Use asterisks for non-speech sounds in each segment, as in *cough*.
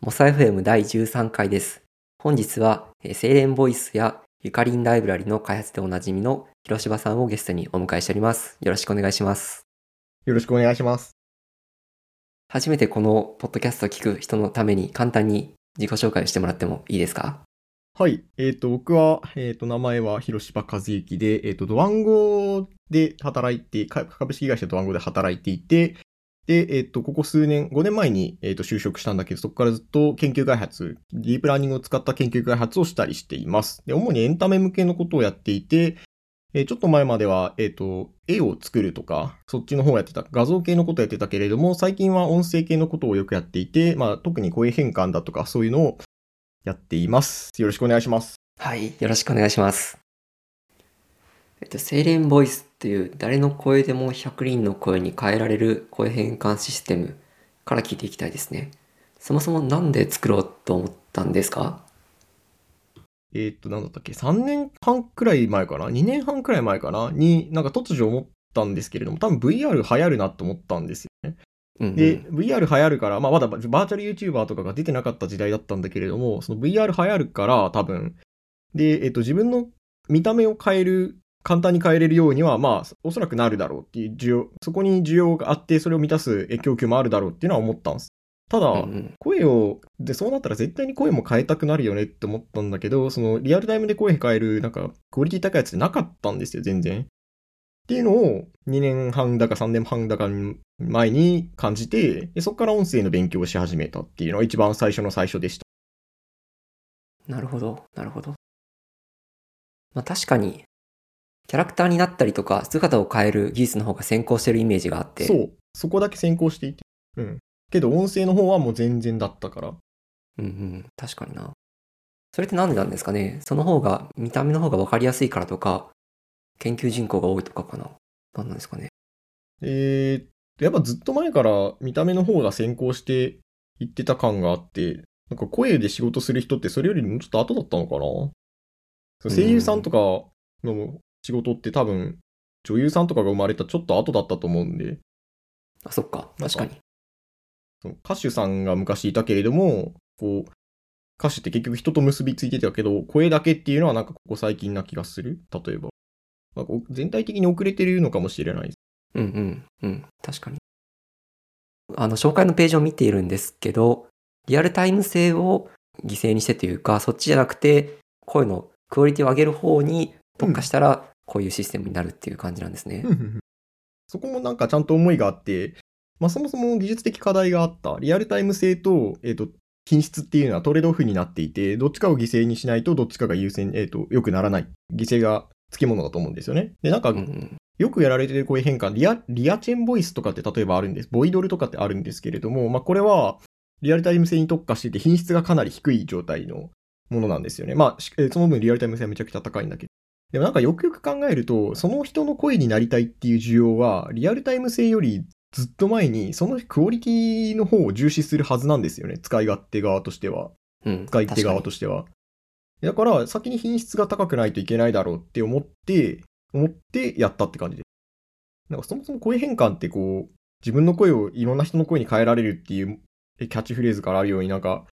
モサ FM 第13回です。本日は、えーセイレンボイスやゆかりんライブラリの開発でおなじみの広芝さんをゲストにお迎えしております。よろしくお願いします。よろしくお願いします。初めてこのポッドキャストを聞く人のために簡単に自己紹介をしてもらってもいいですか？はい。えっ、と、僕は、えっ、と、名前は広芝和幸で、えっ、と、ドワンゴで働いて、か株式会社ドワンゴで働いていて、で、えっ、と、ここ数年、5年前に、えっ、と、就職したんだけど、そこからずっと研究開発、ディープラーニングを使った研究開発をしたりしています。で、主にエンタメ向けのことをやっていて、えーちょっと前までは、えっ、と、絵を作るとか、そっちの方をやってた、画像系のことをやってたけれども、最近は音声系のことをよくやっていて、まあ、特に声変換だとか、そういうのをやっています。よろしくお願いします。はい。よろしくお願いします。えっと、セイレンボイスっていう誰の声でも100人の声に変えられる声変換システムから聞いていきたいですね。そもそもなんで作ろうと思ったんですか？えーっと、なんだったっけ ?3 年半くらい前かな ?2 年半くらい前かな？に、なんか突如思ったんですけれども、多分 VR 流行るなと思ったんですよね。で、VR 流行るから、まあまだバーチャル YouTuber とかが出てなかった時代だったんだけれども、その VR 流行るから多分、で、えっと、自分の見た目を変える、簡単に変えれるようには、まあ、おそらくなるだろうっていう需要、そこに需要があって、それを満たすえ供給もあるだろうっていうのは思ったんです。ただ、うんうん声を、で、そうなったら絶対に声も変えたくなるよねって思ったんだけど、そのリアルタイムで声変える、なんか、クオリティ高いやつってなかったんですよ、全然。っていうのを2年半だか3年半だか前に感じて、でそこから音声の勉強をし始めたっていうのが一番最初の最初でした。なるほど、なるほど。まあ確かに、キャラクターになったりとか、姿を変える技術の方が先行してるイメージがあって。そう。そこだけ先行していて。うん。けど音声の方はもう全然だったから。うんうん、確かにな。それってなんでなんですかね？その方が、見た目の方が分かりやすいからとか、研究人口が多いとかかな？なんなんですかね？えー、やっぱずっと前から見た目の方が先行していってた感があって、なんか声で仕事する人ってそれよりもちょっと後だったのかな？そう声優さんとかの仕事って多分女優さんとかが生まれたちょっと後だったと思うんで、あ、そっか、確かに。その歌手さんが昔いたけれども、こう、歌手って結局人と結びついてたけど、声だけっていうのはなんかここ最近な気がする例えば。なんか全体的に遅れてるのかもしれない。うんうん、うん、確かに。あの、紹介のページを見ているんですけど、リアルタイム性を犠牲にしてというか、そっちじゃなくて、声のクオリティを上げる方に特化したら、こういうシステムになるっていう感じなんですね。*laughs* そこもなんかちゃんと思いがあって、まあそもそも技術的課題があった。リアルタイム性と、えっ、と、品質っていうのはトレードオフになっていて、どっちかを犠牲にしないとどっちかが優先、えっ、と、良くならない。犠牲がつきものだと思うんですよね。で、なんかうんうん、よくやられてる声変換、リア、リアチェンボイスとかって例えばあるんです。ボイドルとかってあるんですけれども、まあこれはリアルタイム性に特化してて品質がかなり低い状態のものなんですよね。まあ、その分リアルタイム性はめちゃくちゃ高いんだけど。でもなんかよくよく考えると、その人の声になりたいっていう需要は、リアルタイム性よりずっと前に、そのクオリティの方を重視するはずなんですよね。使い勝手側としては。うん。使い手側としては。だから、先に品質が高くないといけないだろうって思って、思ってやったって感じで。なんかそもそも声変換ってこう、自分の声をいろんな人の声に変えられるっていうえキャッチフレーズからあるようになんか、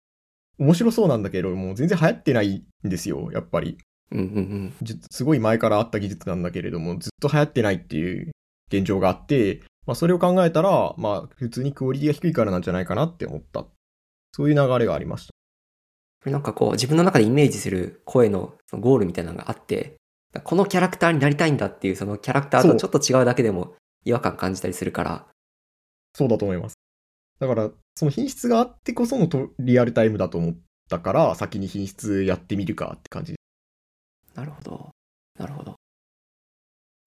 面白そうなんだけど、もう全然流行ってないんですよ、やっぱり。うんうんうん。じすごい前からあった技術なんだけれども、ずっと流行ってないっていう現状があって、まあそれを考えたら、まあ普通にクオリティが低いからなんじゃないかなって思った。そういう流れがありました。これなんかこう自分の中でイメージする声のそのゴールみたいなのがあって、このキャラクターになりたいんだっていうそのキャラクターとちょっと違うだけでも違和感感じたりするから、そうだと思います。だから、その品質があってこそのとリアルタイムだと思ったから、先に品質やってみるかって感じ。なるほど。なるほど。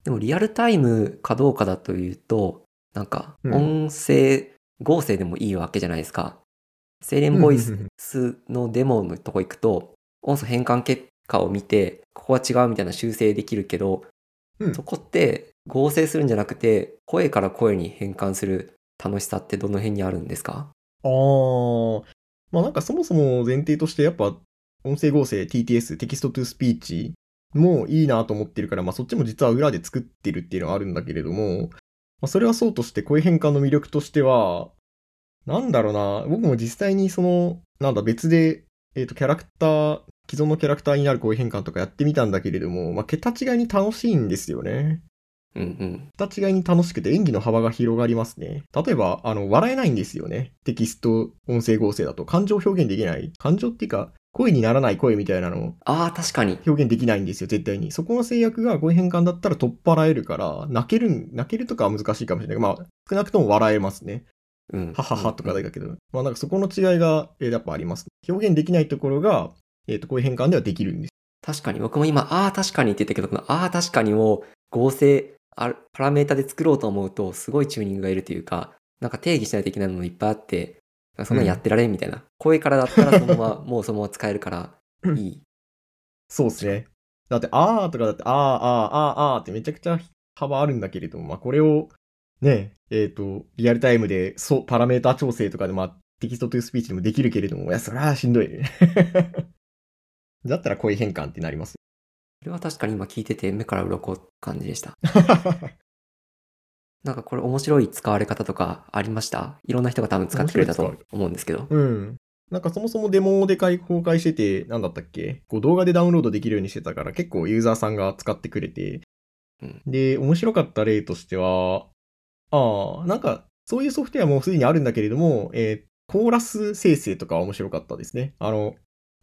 でもリアルタイムかどうかだというと、なんかうん音声合成でもいいわけじゃないですか。セイレンボイスのデモのとこ行くと、音素変換結果を見て、ここは違うみたいな修正できるけど、うんそこって合成するんじゃなくて、声から声に変換する楽しさってどの辺にあるんですか？あー、まあなんかそもそも前提としてやっぱ音声合成 TTS、テキストトゥスピーチもいいなと思ってるから、まあそっちも実は裏で作ってるっていうのはあるんだけれども、まあそれはそうとして声変換の魅力としては、なんだろうな、僕も実際にその、なんだ、別で、えっ、と、キャラクター、既存のキャラクターになる声変換とかやってみたんだけれども、まあ、桁違いに楽しいんですよね。うんうん。桁違いに楽しくて演技の幅が広がりますね。例えば、あの、笑えないんですよね。テキスト、音声合成だと。感情表現できない。感情っていうか、声にならない声みたいなのをああ、確かに。表現できないんですよ、絶対に。そこの制約が声変換だったら取っ払えるから、泣けるん、泣けるとかは難しいかもしれないけど、まあ、少なくとも笑えますね。うん。はははとかだけど、まあなんかそこの違いが、えーやっぱあります。表現できないところが、えっ、と、声変換ではできるんです。確かに。僕も今、ああ、確かにって言ったけど、このああ、確かにを合成、あパラメータで作ろうと思うと、すごいチューニングがいるというか、なんか定義しないといけないものいっぱいあって、そんなんやってられんみたいな。声からだったらそのまま、*laughs* もうそのまま使えるから、いい。そうですね。だって、あーとかだって、あー、あー、あー、あーってめちゃくちゃ幅あるんだけれども、まあこれを、ね、えっ、と、リアルタイムで、そう、パラメータ調整とかで、まあ、 text to speech でもできるけれども、いや、それはしんどい。*laughs* だったら声変換ってなります。これは確かに今聞いてて目から鱗感じでした。*laughs* なんかこれ面白い使われ方とかありました？いろんな人が多分使ってくれたと思うんですけど。うん。なんかそもそもデモで開公開してて、なんだったっけ？こう動画でダウンロードできるようにしてたから結構ユーザーさんが使ってくれて。うんで、面白かった例としては、ああ、なんかそういうソフトウェアもすでにあるんだけれども、えーコーラス生成とかは面白かったですね。あの、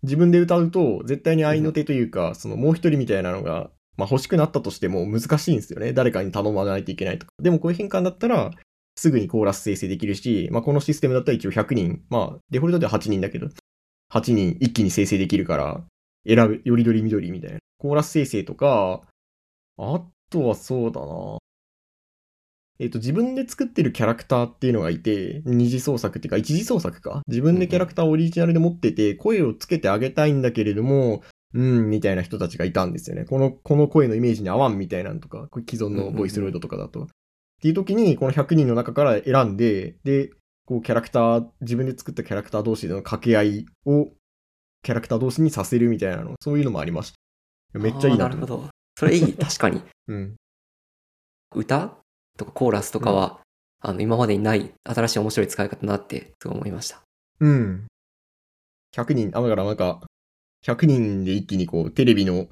自分で歌うと絶対に合いの手というか、そのもう一人みたいなのが、まあ欲しくなったとしても難しいんですよね。誰かに頼まないといけないとか。でもこういう変換だったら、すぐにコーラス生成できるし、まあ、このシステムだったら一応100人、まあ、デフォルトでは8人だけど、8人一気に生成できるから、選ぶ、よりどりみどりみたいな。コーラス生成とか、あとはそうだなえっ、と、自分で作ってるキャラクターっていうのがいて、二次創作っていうか、一次創作か。自分でキャラクターをオリジナルで持ってて、声をつけてあげたいんだけれども、うん、みたいな人たちがいたんですよね。この、この声のイメージに合わんみたいなのとか、これ既存のボイスロイドとかだと。っていう時に、この100人の中から選んで、で、こうキャラクター、自分で作ったキャラクター同士での掛け合いを、キャラクター同士にさせるみたいなの、そういうのもありました。めっちゃいいななるほど。それいい。*laughs* 確かに。うん。歌とかコーラスとかは、あの、今までにない新しい面白い使い方だなって、すごい思いました。うん。100人、あ、だからなんか、100人で一気にこう、テレビの、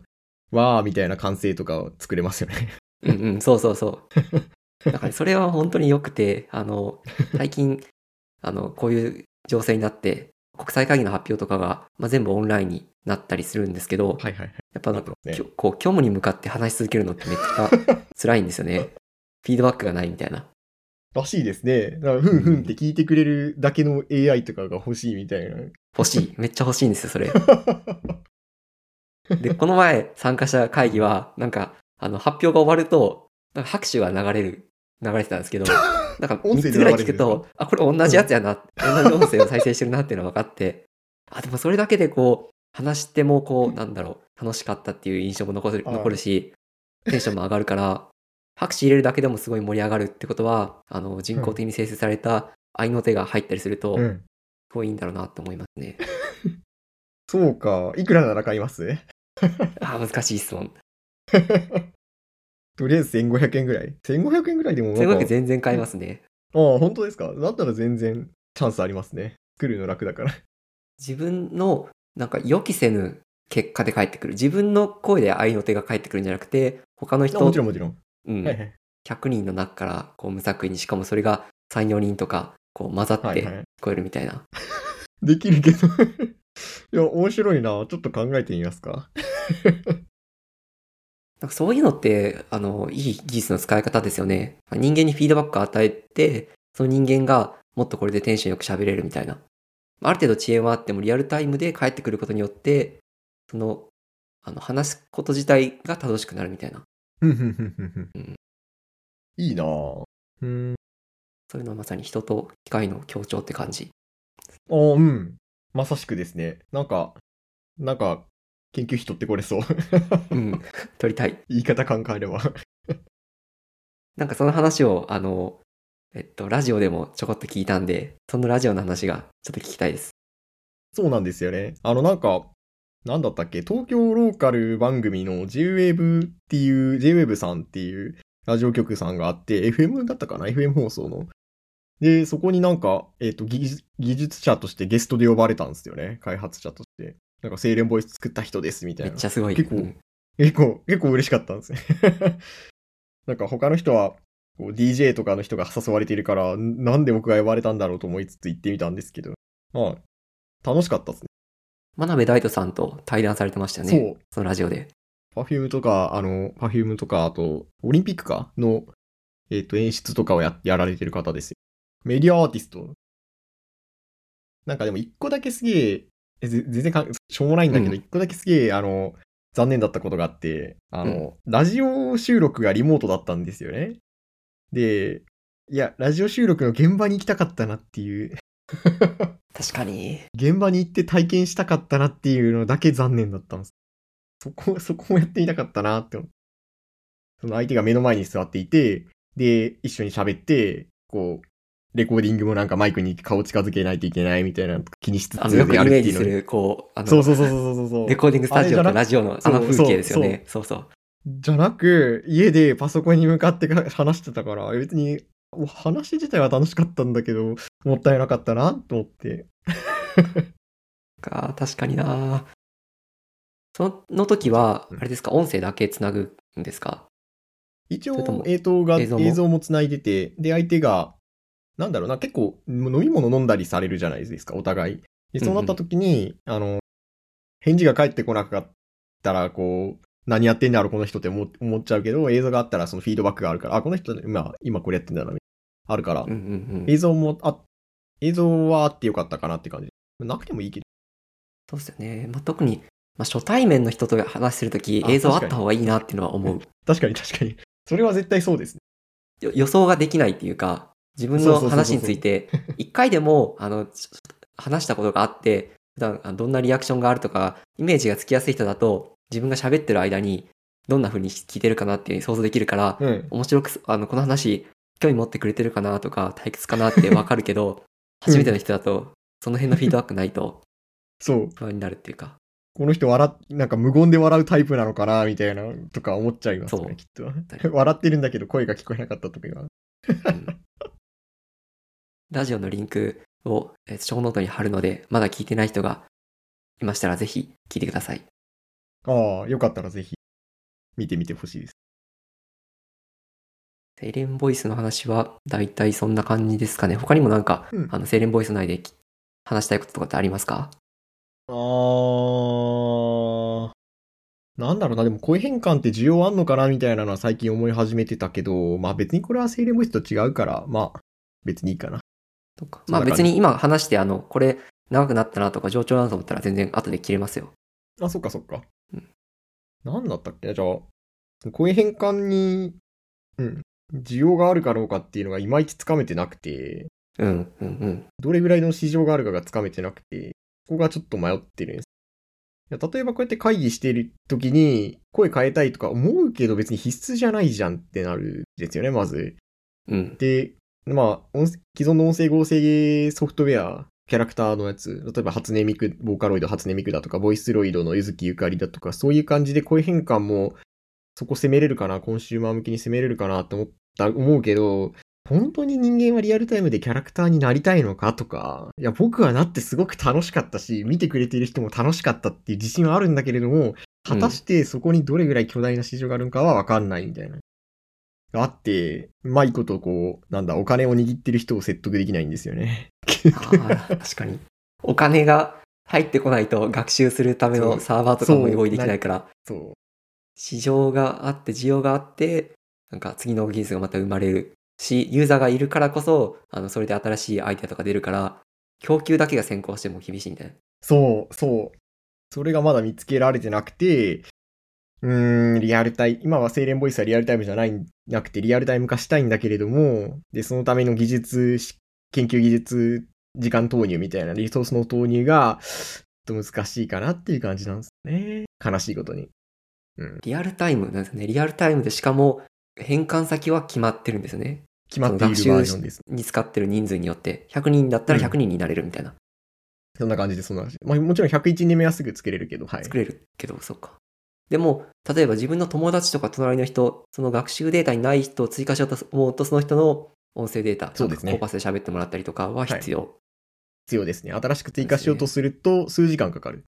わーみたいな完成とかを作れますよね。うんうん、そうそうそう。*laughs* だからそれは本当に良くて、あの、最近、あの、こういう情勢になって、国際会議の発表とかが、まあ、全部オンラインになったりするんですけど、はいはいはい。やっぱなんか、ねこう、虚無に向かって話し続けるのってめっちゃ辛いんですよね。*laughs* フィードバックがないみたいな。らしいですね。だから、ふんふんって聞いてくれるだけの AI とかが欲しいみたいな。欲しい。めっちゃ欲しいんですよ、それ。*laughs* で、この前参加した会議は、なんか、あの、発表が終わると、なんか拍手が流れる、流れてたんですけど、*laughs* なんか3音声でつぐらい聞くと、あ、これ同じやつやな、同じ音声を再生してるなっていうのが分かって、あ、でもそれだけでこう、話してもこう、なんだろう、楽しかったっていう印象も残るあ残るし、テンションも上がるから、拍手入れるだけでもすごい盛り上がるってことは、あの、人工的に生成された合いの手が入ったりすると、すうん。ごいいいんだろうなって思いますね。*laughs* そうか。いくらなら買います？*laughs* あ、難しい質問。*laughs* とりあえず1500円ぐらい。1500円ぐらいでもなんか。1500全然買えますね。ああ、本当ですか？だったら全然チャンスありますね。作るの楽だから。自分のなんか予期せぬ結果で返ってくる。自分の声で合いの手が返ってくるんじゃなくて、他の人、もちろんもちろん。うんはいはい。100人の中からこう無作為に、しかもそれが3、4人とかこう混ざって聞はいはい。こえるみたいな。*laughs* できるけど。*laughs* いや、面白いな。ちょっと考えてみますか。*laughs* なんかそういうのって、あの、いい技術の使い方ですよね。人間にフィードバックを与えて、その人間がもっとこれでテンションよく喋れるみたいな。ある程度遅延はあってもリアルタイムで返ってくることによって、その、あの、話すこと自体が楽しくなるみたいな。うんいいなうん。そういうのはまさに人と機械の協調って感じ。あうん。まさしくですね。なんか、なんか、研究費取ってこれそう。うん。撮りたい。*laughs* 言い方考えれば。*laughs* なんかその話を、あの、えっと、ラジオでもちょこっと聞いたんで、そのラジオの話がちょっと聞きたいです。そうなんですよね。あの、なんか、なんだったっけ？東京ローカル番組の JWAVE っていう、JWAVE さんっていうラジオ局さんがあって、FM だったかな ?FM 放送の。で、そこになんか、えっ、と技術、技術者としてゲストで呼ばれたんですよね。開発者として。なんか、精錬ボイス作った人です、みたいな。めっちゃすごい。結構うん結構、結構嬉しかったんですね。*laughs* なんか他の人は、こう DJ とかの人が誘われているから、んなんで僕が呼ばれたんだろうと思いつつ行ってみたんですけど、まあ、楽しかったですね。真鍋大度さんと対談されてましたよね。そう。そのラジオで。 Perfume とか、あの、 Perfume とか、あと、オリンピックか？の、えっ、と、演出とかをややられてる方ですよ。メディアアーティスト。なんかでも一個だけすげえ、全然かんしょうもないんだけど、うん一個だけすげえ、あの、残念だったことがあって、あの、ラジオ収録がリモートだったんですよね。で、いや、ラジオ収録の現場に行きたかったなっていう、確かに。現場に行って体験したかったなっていうのだけ残念だったんです。そこ、*laughs* そこもやってみたかったなって思って。その相手が目の前に座っていて、で、一緒に喋って、こう、レコーディングもなんかマイクに顔近づけないといけないみたいなの気にしつつやるっていうのに。メージする、こう、あの、そうそうそうそうそうそう。レコーディングスタジオとラジオのあのそう風景ですよね。そうそう。じゃなく、家でパソコンに向かってか話してたから、別に、話自体は楽しかったんだけど、もったいなかったなと思って。*laughs* か、確かにな。その時は、あれですか、音声だけつなぐんですか？一応、映像が、映映像も？像も繋いでて、で、相手が、なんだろうな、結構、飲み物飲んだりされるじゃないですか、お互い。で、そうなった時に、あの、返事が返ってこなかったら、こう、何やってんだろう、この人って思思っちゃうけど、映像があったらそのフィードバックがあるから、あ、この人、今、今これやってんだな、みあるからうん、うんうん。映像もあ、映像はあってよかったかなって感じ。なくてもいいけど。そうですよね。まあ、特に、まあ、初対面の人と話するとき、あ映像あった方がいいなっていうのは思う。確かに *laughs* 確かに。それは絶対そうですね。よ予想ができないっていうか、自分の話について、一回でも、あの、話したことがあって、普段どんなリアクションがあるとか、イメージがつきやすい人だと、自分が喋ってる間に、どんな風に聞いてるかなって想像できるから、うん。面白くす、あの、この話、興味持ってくれてるかなとか、退屈かなってわかるけど、*laughs* 初めての人だと、その辺のフィードバックないとそう。不安になるっていうか。この人笑っ、なんか無言で笑うタイプなのかなみたいな、とか思っちゃいますね、きっと。*laughs* 笑ってるんだけど声が聞こえなかった時が。うんラジオのリンクを、えーショーノートに貼るので、まだ聞いてない人がいましたら、ぜひ聞いてください。ああ、よかったらぜひ、見てみてほしいです。セイレンボイスの話は、だいたいそんな感じですかね。他にもなんか、うんあの、セイレンボイス内でき話したいこととかってありますか？あー、なんだろうな、でも声変換って需要あんのかなみたいなのは最近思い始めてたけど、まあ別にこれは精霊ボイスと違うから、まあ別にいいかな。とか。まあ別に今話して、あの、これ長くなったなとか、上調だなと思ったら全然後で切れますよ。あ、そっかそっか。うんなんだったっけ？じゃあ、声変換に、うん、需要があるかどうかっていうのがいまいちつかめてなくて、うん、うん、うん。どれぐらいの市場があるかがつかめてなくて、ここがちょっと迷ってるんです。いや例えばこうやって会議している時に声変えたいとか思うけど別に必須じゃないじゃんってなるんですよね、まず。うん。で、まあ、音既存の音声合成ソフトウェア、キャラクターのやつ、例えば初音ミク、ボーカロイド初音ミクだとか、ボイスロイドのゆずきゆかりだとか、そういう感じで声変換もそこ攻めれるかな、コンシューマー向けに攻めれるかなって思った、思うけど、本当に人間はリアルタイムでキャラクターになりたいのかとか、いや、僕はなってすごく楽しかったし、見てくれている人も楽しかったっていう自信はあるんだけれども、果たしてそこにどれぐらい巨大な市場があるのかはわかんないみたいな。があって、うまいことこう、なんだ、お金を握ってる人を説得できないんですよね。確かに。お金が入ってこないと学習するためそうのサーバーとかもそう用意できないから、そう。市場があって、需要があって、なんか次の技術がまた生まれるし、ユーザーがいるからこそ、あの、それで新しいアイデアとか出るから、供給だけが先行しても厳しいみたいな。そう、そう。それがまだ見つけられてなくて、うーん、リアルタイム、今は精錬ボイスはリアルタイムじゃない、なくてリアルタイム化したいんだけれども、で、そのための技術し、研究技術、時間投入みたいなリソースの投入が、ちょっと難しいかなっていう感じなんですね。悲しいことに。うん。リアルタイムなんですね。リアルタイムでしかも、変換先は決まってるんですよね。決まっているその学習バージョンです。に使ってる人数によって、100人だったら100人になれるみたいな。そんな感じで、そんな感じ。まあ、もちろん101人目はすぐ作れるけど、はい。作れるけど、そうか。でも、例えば自分の友達とか隣の人、その学習データにない人を追加しようと思うと、その人の音声データ、そうですねコーパスで喋ってもらったりとかは必要。必要ですね。新しく追加しようとすると数時間かかる。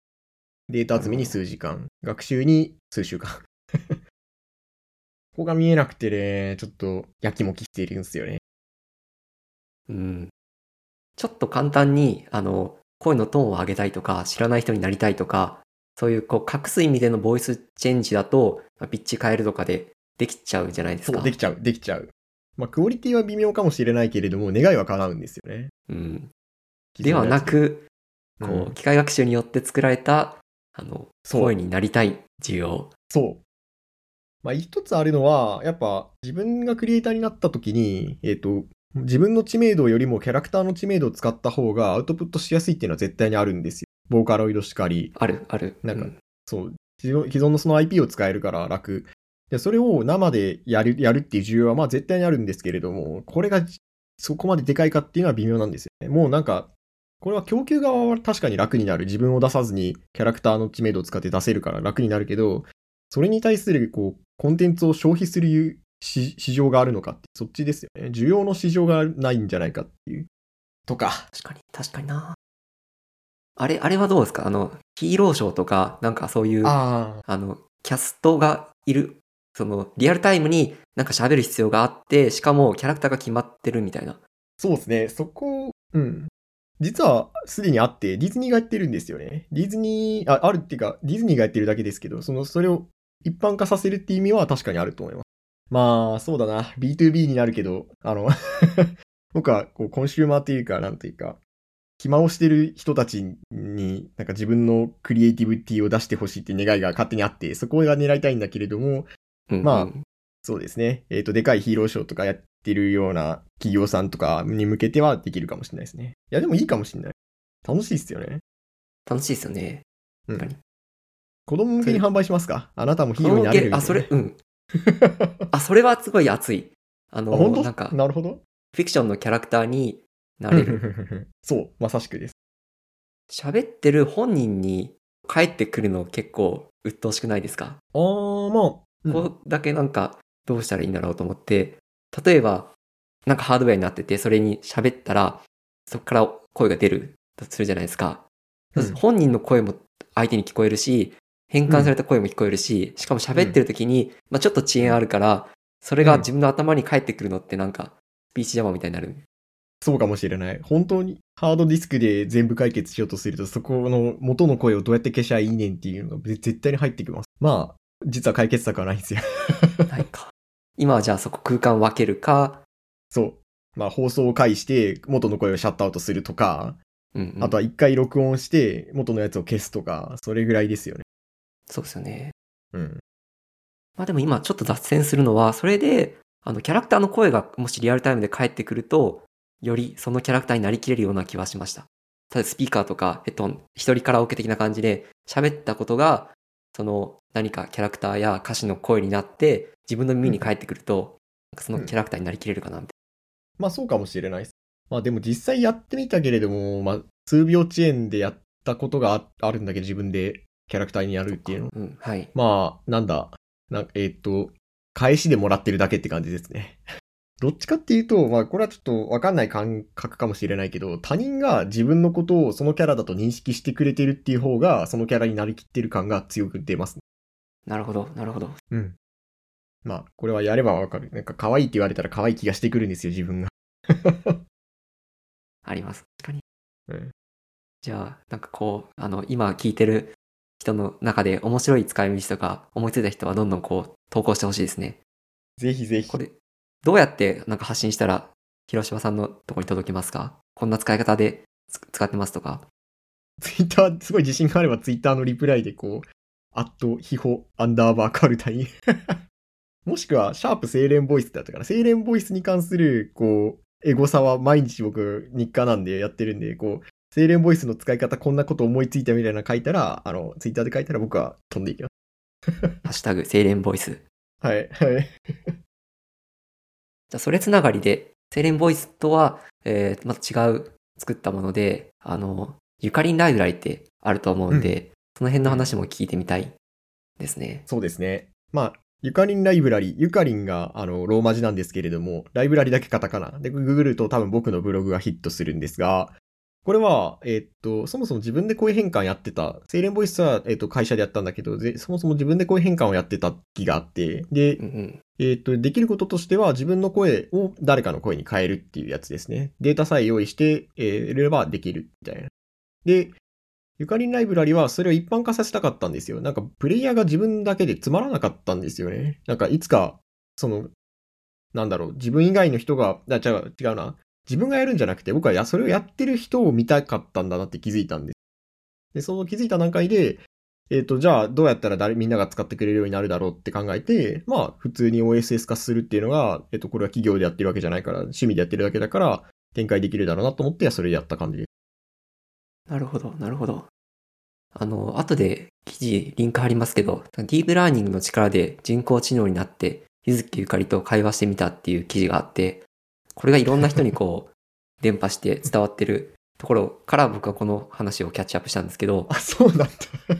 データ集めに数時間、学習に数週間。ここが見えなくてね、ちょっとやきもきしているんですよね。うん。ちょっと簡単に、あの、声のトーンを上げたいとか、知らない人になりたいとか、そういうこう隠す意味でのボイスチェンジだと、まあピッチ変えるとかでできちゃうじゃないですか。できちゃう、できちゃう。まあ、クオリティは微妙かもしれないけれども、願いは叶うんですよね。うん。ではなく、こうんう、機械学習によって作られた、あの、声になりたい需要。そう。まあ、一つあるのは、やっぱ自分がクリエイターになった時に、えっ、と、自分の知名度よりもキャラクターの知名度を使った方がアウトプットしやすいっていうのは絶対にあるんですよ。ボーカロイドしかり、ある、ある。なんかうんそう、既存のその IP を使えるから楽。で、それを生でやる、やるっていう需要はまあ絶対にあるんですけれども、これがじそこまででかいかっていうのは微妙なんですよね。もうなんか、これは供給側は確かに楽になる。自分を出さずにキャラクターの知名度を使って出せるから楽になるけど、それに対するこう、コンテンツを消費する市市場があるのかって、そっちですよね。需要の市場がないんじゃないかっていう。とか。確かに、確かにな。あれ、あれはどうですか？あの、ヒーローショーとか、なんかそういう、あああ。の、キャストがいる、その、リアルタイムになんか喋る必要があって、しかもキャラクターが決まってるみたいな。そうですね。そこ、うん。実はすでにあって、ディズニーがやってるんですよね。ディズニー、あ、あるっていうか、ディズニーがやってるだけですけど、その、それを一般化させるっていう意味は確かにあると思います。まあ、そうだな。B2B になるけど、あの、*laughs* 僕はこうコンシューマーっていうか、なんていうか、暇をしてる人たちに、なんか自分のクリエイティビティを出してほしいって願いが勝手にあって、そこが狙いたいんだけれども、うん、まあうんそうですね。えっ、と、でかいヒーローショーとかやってるような企業さんとかに向けてはできるかもしれないですね。いや、でもいいかもしれない。楽しいっすよね。楽しいですよね。うん。子供向けに販売しますか？あなたもヒーローになれるみたいな。あ、それ、うん。*laughs* あ、それはすごい熱い。ああ、の、本当？なんか、なるほど。フィクションのキャラクターになれる。そう、まさしくです。喋ってる本人に帰ってくるの結構鬱陶しくないですか、あー、まあ、うんここだけなんかどうしたらいいんだろうと思って、例えば、なんかハードウェアになってて、それに喋ったら、そこから声が出るとするじゃないですか。うん本人の声も相手に聞こえるし、変換された声も聞こえるし、しかも喋ってる時に、まあちょっと遅延あるから、それが自分の頭に返ってくるのってなんか、スピーチジャマーみたいになる。そうかもしれない。本当にハードディスクで全部解決しようとすると、そこの元の声をどうやって消しゃいいねんっていうのが絶対に入ってきます。まあ、実は解決策はないんですよ。ないか。今はじゃあそこ空間分けるか、そう。まあ、放送を介して元の声をシャットアウトするとか、うんうんあとは一回録音して元のやつを消すとか、それぐらいですよね。そうですよね。うん。まあでも今ちょっと脱線するのは、それで、あの、キャラクターの声がもしリアルタイムで返ってくると、よりそのキャラクターになりきれるような気はしました。ただスピーカーとかヘッドホン、一人カラオケ的な感じで喋ったことが、その何かキャラクターや歌詞の声になって、自分の耳に返ってくると、そのキャラクターになりきれるかな、みたいまあ、そうかもしれないです。まあ、でも実際やってみたけれども、まあ、数秒遅延でやったことがああるんだけど、自分でキャラクターにやるっていうの。な。うん、はい。まあ、なんだ、なえーっと、返しでもらってるだけって感じですね。*laughs* どっちかっていうと、まあ、これはちょっとわかんない感覚かもしれないけど、他人が自分のことをそのキャラだと認識してくれてるっていう方が、そのキャラになりきってる感が強く出ますね。なるほど、なるほど。うん。まあ、これはやればわかる。なんか可愛いって言われたら可愛い気がしてくるんですよ、自分が。*laughs* あります。確かに。うんじゃあ、なんかこう、あの、今聞いてる人の中で面白い使い道とか思いついた人はどんどんこう投稿してほしいですね。ぜひぜひこ。れ、どうやってなんか発信したら、広島さんのとこに届きますか？こんな使い方でつ使ってますとか。ツイッター、すごい自信があればツイッターのリプライでこう、アット、ヒホ、アンダーバーカルタに。*laughs* もしくは、シャープ精錬ボイスだったかな。精錬ボイスに関する、こう、エゴサは毎日僕、日課なんでやってるんで、こう、精錬ボイスの使い方こんなこと思いついたみたいなの書いたら、あの、ツイッターで書いたら僕は飛んでいきます。ハッシュタグ、精錬ボイス。じはい、はい。ゃあ、それつながりで、精錬ボイスとは、えー、また違う作ったもので、あの、ゆかりんライブラリってあると思うんで、その辺の話も聞いてみたいですね。そうですね。まあ、ゆかりんライブラリ、ゆかりんがあのローマ字なんですけれども、ライブラリだけカタカナ。で、ググると多分僕のブログがヒットするんですが、これは、えーっと、そもそも自分で声変換やってた、セイレンボイスは、えーっと、会社でやったんだけど、ぜそもそも自分で声変換をやってた気があって、でう、んえーっと、できることとしては、自分の声を誰かの声に変えるっていうやつですね。データさえ用意して、えー、れればできるみたいな。で、ゆかりんライブラリはそれを一般化させたかったんですよ。なんか、プレイヤーが自分だけでつまらなかったんですよね。なんか、いつか、その、なんだろう、自分以外の人が、あ、違う、違うな。自分がやるんじゃなくて、僕はや、それをやってる人を見たかったんだなって気づいたんです。で、その気づいた段階で、えっ、と、じゃあ、どうやったら誰、みんなが使ってくれるようになるだろうって考えて、まあ、普通に OSS 化するっていうのが、えっ、と、これは企業でやってるわけじゃないから、趣味でやってるだけだから、展開できるだろうなと思って、それでやった感じです。なるほど、なるほど。あの、後で記事、リンク貼りますけど、ディープラーニングの力で人工知能になって、ゆずきゆかりと会話してみたっていう記事があって、これがいろんな人にこう、*laughs* 伝播して伝わってるところから僕はこの話をキャッチアップしたんですけど、あ、そうなんだ。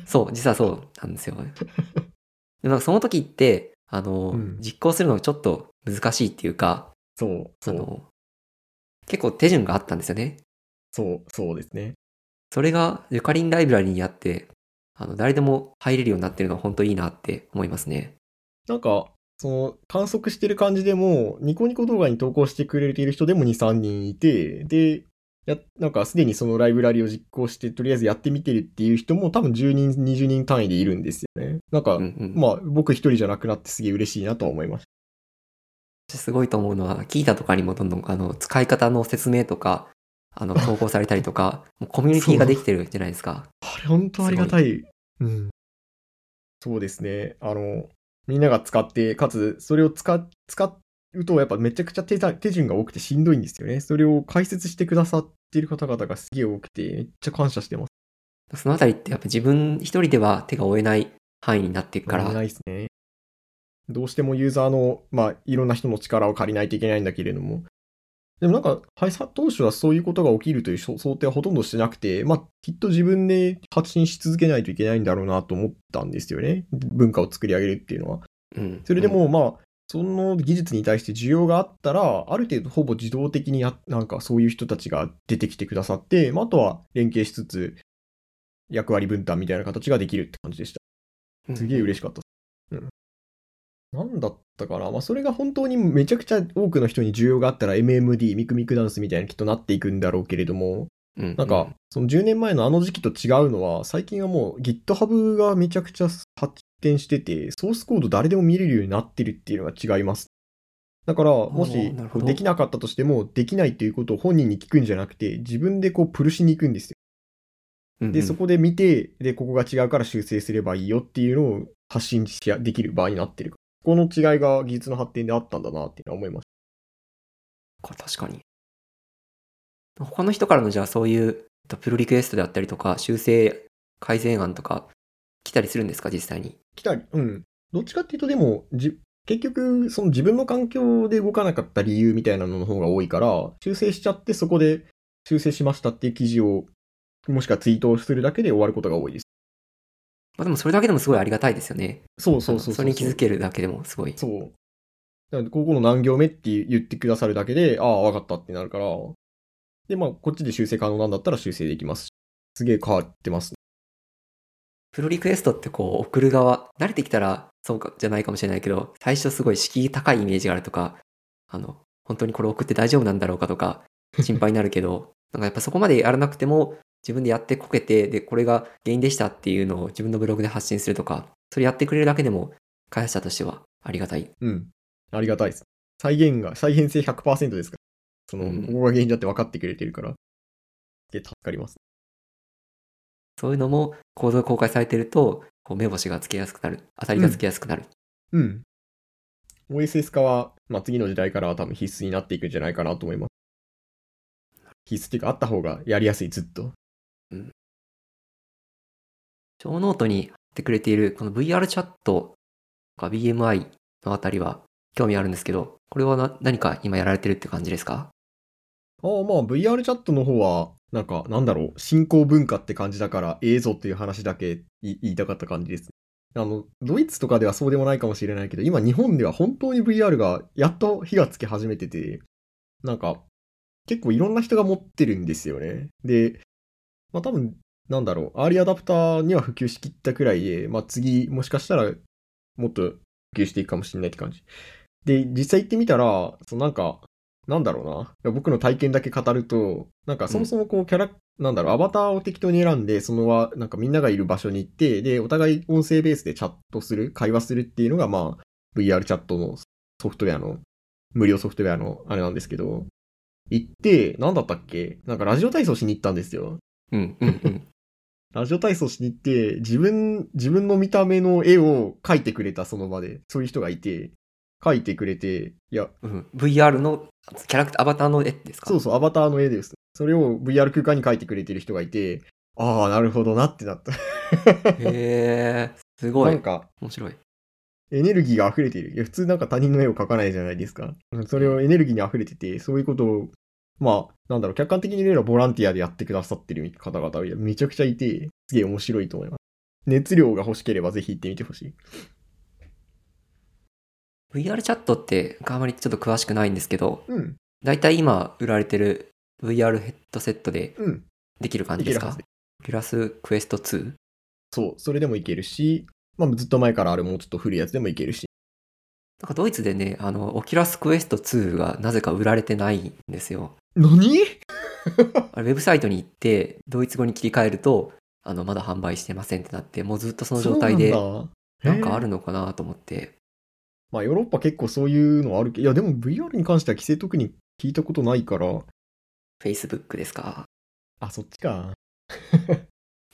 そう、実はそうなんですよ。*laughs* でなんかその時って、あの、うん実行するのがちょっと難しいっていうか、そう、そう、あの、結構手順があったんですよね。そう、そうですね。それがゆかりんライブラリにあって、あの、誰でも入れるようになってるのは本当いいなって思いますね。なんか、その、観測してる感じでも、ニコニコ動画に投稿してくれている人でも2、3人いて、で、や、なんかすでにそのライブラリを実行して、とりあえずやってみてるっていう人も多分10人、20人単位でいるんですよね。なんか、うんうん。まあ、僕一人じゃなくなってすげえ嬉しいなとは思いましすごいと思うのは、キータとかにもどんどん、あの、使い方の説明とか、あの、投稿されたりとか、*laughs* もうコミュニティができてるじゃないですか。た。あれ、本当ありがたい。うん。そうですね。あの、みんなが使って、かつ、それを使っ、使うと、やっぱめちゃくちゃ手ざ手順が多くてしんどいんですよね。それを解説してくださっている方々がすげえ多くて、めっちゃ感謝してます。そのあたりってやっぱ自分一人では手が負えない範囲になっていくから、ないですね。どうしてもユーザーの、まあ、いろんな人の力を借りないといけないんだけれども、でもなんか、はい、さ当初はそういうことが起きるという想想定はほとんどしてなくて、まあ、きっと自分で発信し続けないといけないんだろうなと思ったんですよね。文化を作り上げるっていうのは。うん。それでも、まあ、その技術に対して需要があったら、ある程度ほぼ自動的にや、なんかそういう人たちが出てきてくださって、まあ、あとは連携しつつ、役割分担みたいな形ができるって感じでした。うん、すげえ嬉しかった。うん。なんだったかなまあ、それが本当にめちゃくちゃ多くの人に需要があったら MMD、ミクミクダンスみたいにきっとなっていくんだろうけれども、うん。なんか、その10年前のあの時期と違うのは、最近はもう GitHub がめちゃくちゃ発展してて、ソースコード誰でも見れるようになってるっていうのが違います。だから、もしできなかったとしても、できないということを本人に聞くんじゃなくて、自分でこうプルしに行くんですよ。うんうん、で、そこで見て、で、ここが違うから修正すればいいよっていうのを発信できる場合になってる。この違いが技術の発展であったんだなっていうのは思いましこれ確かに。他の人からのじゃあそういうえっとプルリクエストであったりとか、修正改善案とか来たりするんですか、実際に？た。来たり、うん。どっちかっていうと、でも、じ結局、その自分の環境で動かなかった理由みたいなのの方が多いから、修正しちゃってそこで修正しましたっていう記事を、もしくはツイートをするだけで終わることが多いです。まあでもそれだけでもすごいありがたいですよね。そうそうそうそれに気づけるだけでもすごい。そう。なので、ここの何行目って言ってくださるだけで、ああ、わかったってなるから、で、まあ、こっちで修正可能なんだったら修正できますし。すげえ変わってます。プロリクエストってこう送る側、慣れてきたらそうかじゃないかもしれないけど、最初すごい敷居高いイメージがあるとか、あの、本当にこれ送って大丈夫なんだろうかとか、心配になるけど、*laughs* なんかやっぱそこまでやらなくても、自分でやってこけて、で、これが原因でしたっていうのを自分のブログで発信するとか、それやってくれるだけでも、開発者としてはありがたい。うん。ありがたいです。再現が、再現性100%ですから。その、うんここが原因だって分かってくれてるから。で、助かります。そういうのもコードが公開されてると、こう目星がつけやすくなる。当たりがつけやすくなる。うん。OSS 化は、まあ、次の時代からは多分必須になっていくんじゃないかなと思います。必須っていうか、あった方がやりやすい、ずっと。ショーノートに貼ってくれているこの VRChat とか BMI のあたりは興味あるんですけど、これは何か今やられてるって感じですか？ああ、まあ VR チャットの方は、なんか、なんだろう、新興文化って感じだから、ええぞっていう話だけ言いたかった感じです。あの、ドイツとかではそうでもないかもしれないけど、今日本では本当に VR がやっと火がつき始めてて、なんか、結構いろんな人が持ってるんですよね。で、まあ多分、なんだろう、アーリーアダプターには普及しきったくらいで、まあ次、もしかしたらもっと普及していくかもしれないって感じ。で、実際行ってみたら、そのなんか、なんだろうな。僕の体験だけ語ると、なんかそもそもこうキャラ、なんだろう、アバターを適当に選んで、そのは、なんかみんながいる場所に行って、で、お互い音声ベースでチャットする、会話するっていうのが、まあ、VR チャットのソフトウェアの、無料ソフトウェアのあれなんですけど、行って、なんだったっけ？なんかラジオ体操しに行ったんですよ。うん、うん、うん。*laughs* ラジオ体操しに行って、自分、自分の見た目の絵を描いてくれた、その場で。そういう人がいて、描いてくれて、いや、うん、VR のキャラクター、アバターの絵ですか？そうそう、アバターの絵です。それを VR 空間に描いてくれてる人がいて、ああ、なるほどなってなった。へえ、すご。ないんか、面白い。エネルギーが溢れている。いや、普通なんか他人の絵を描かないじゃないですか。それをエネルギーに溢れてて、そういうことを、まあ、なんだろう、客観的に言えばボランティアでやってくださってる方々めちゃくちゃいて、すげえ面白いと思います。熱量が欲しければぜひ行ってみてほしい。VR チャットってあまりちょっと詳しくないんですけど、うん、だいたい今売られてる VR ヘッドセットでうん。できる感じですか？いけるはず Oculus Quest 2? そう、それでもいけるし、まあずっと前からあるもうちょっと古いやつでもいけるし。なんかドイツでね、あの、 Oculus Quest 2がなぜか売られてないんですよ。何？あれウェブサイトに行って、ドイツ語に切り替えると、あの、まだ販売してませんってなって、もうずっとその状態で、なんかあるのかなと思って、まあヨーロッパ結構そういうのあるけど、いやでも VR に関しては規制特に聞いたことないから、Facebook ですか？あ、そっちか。*laughs*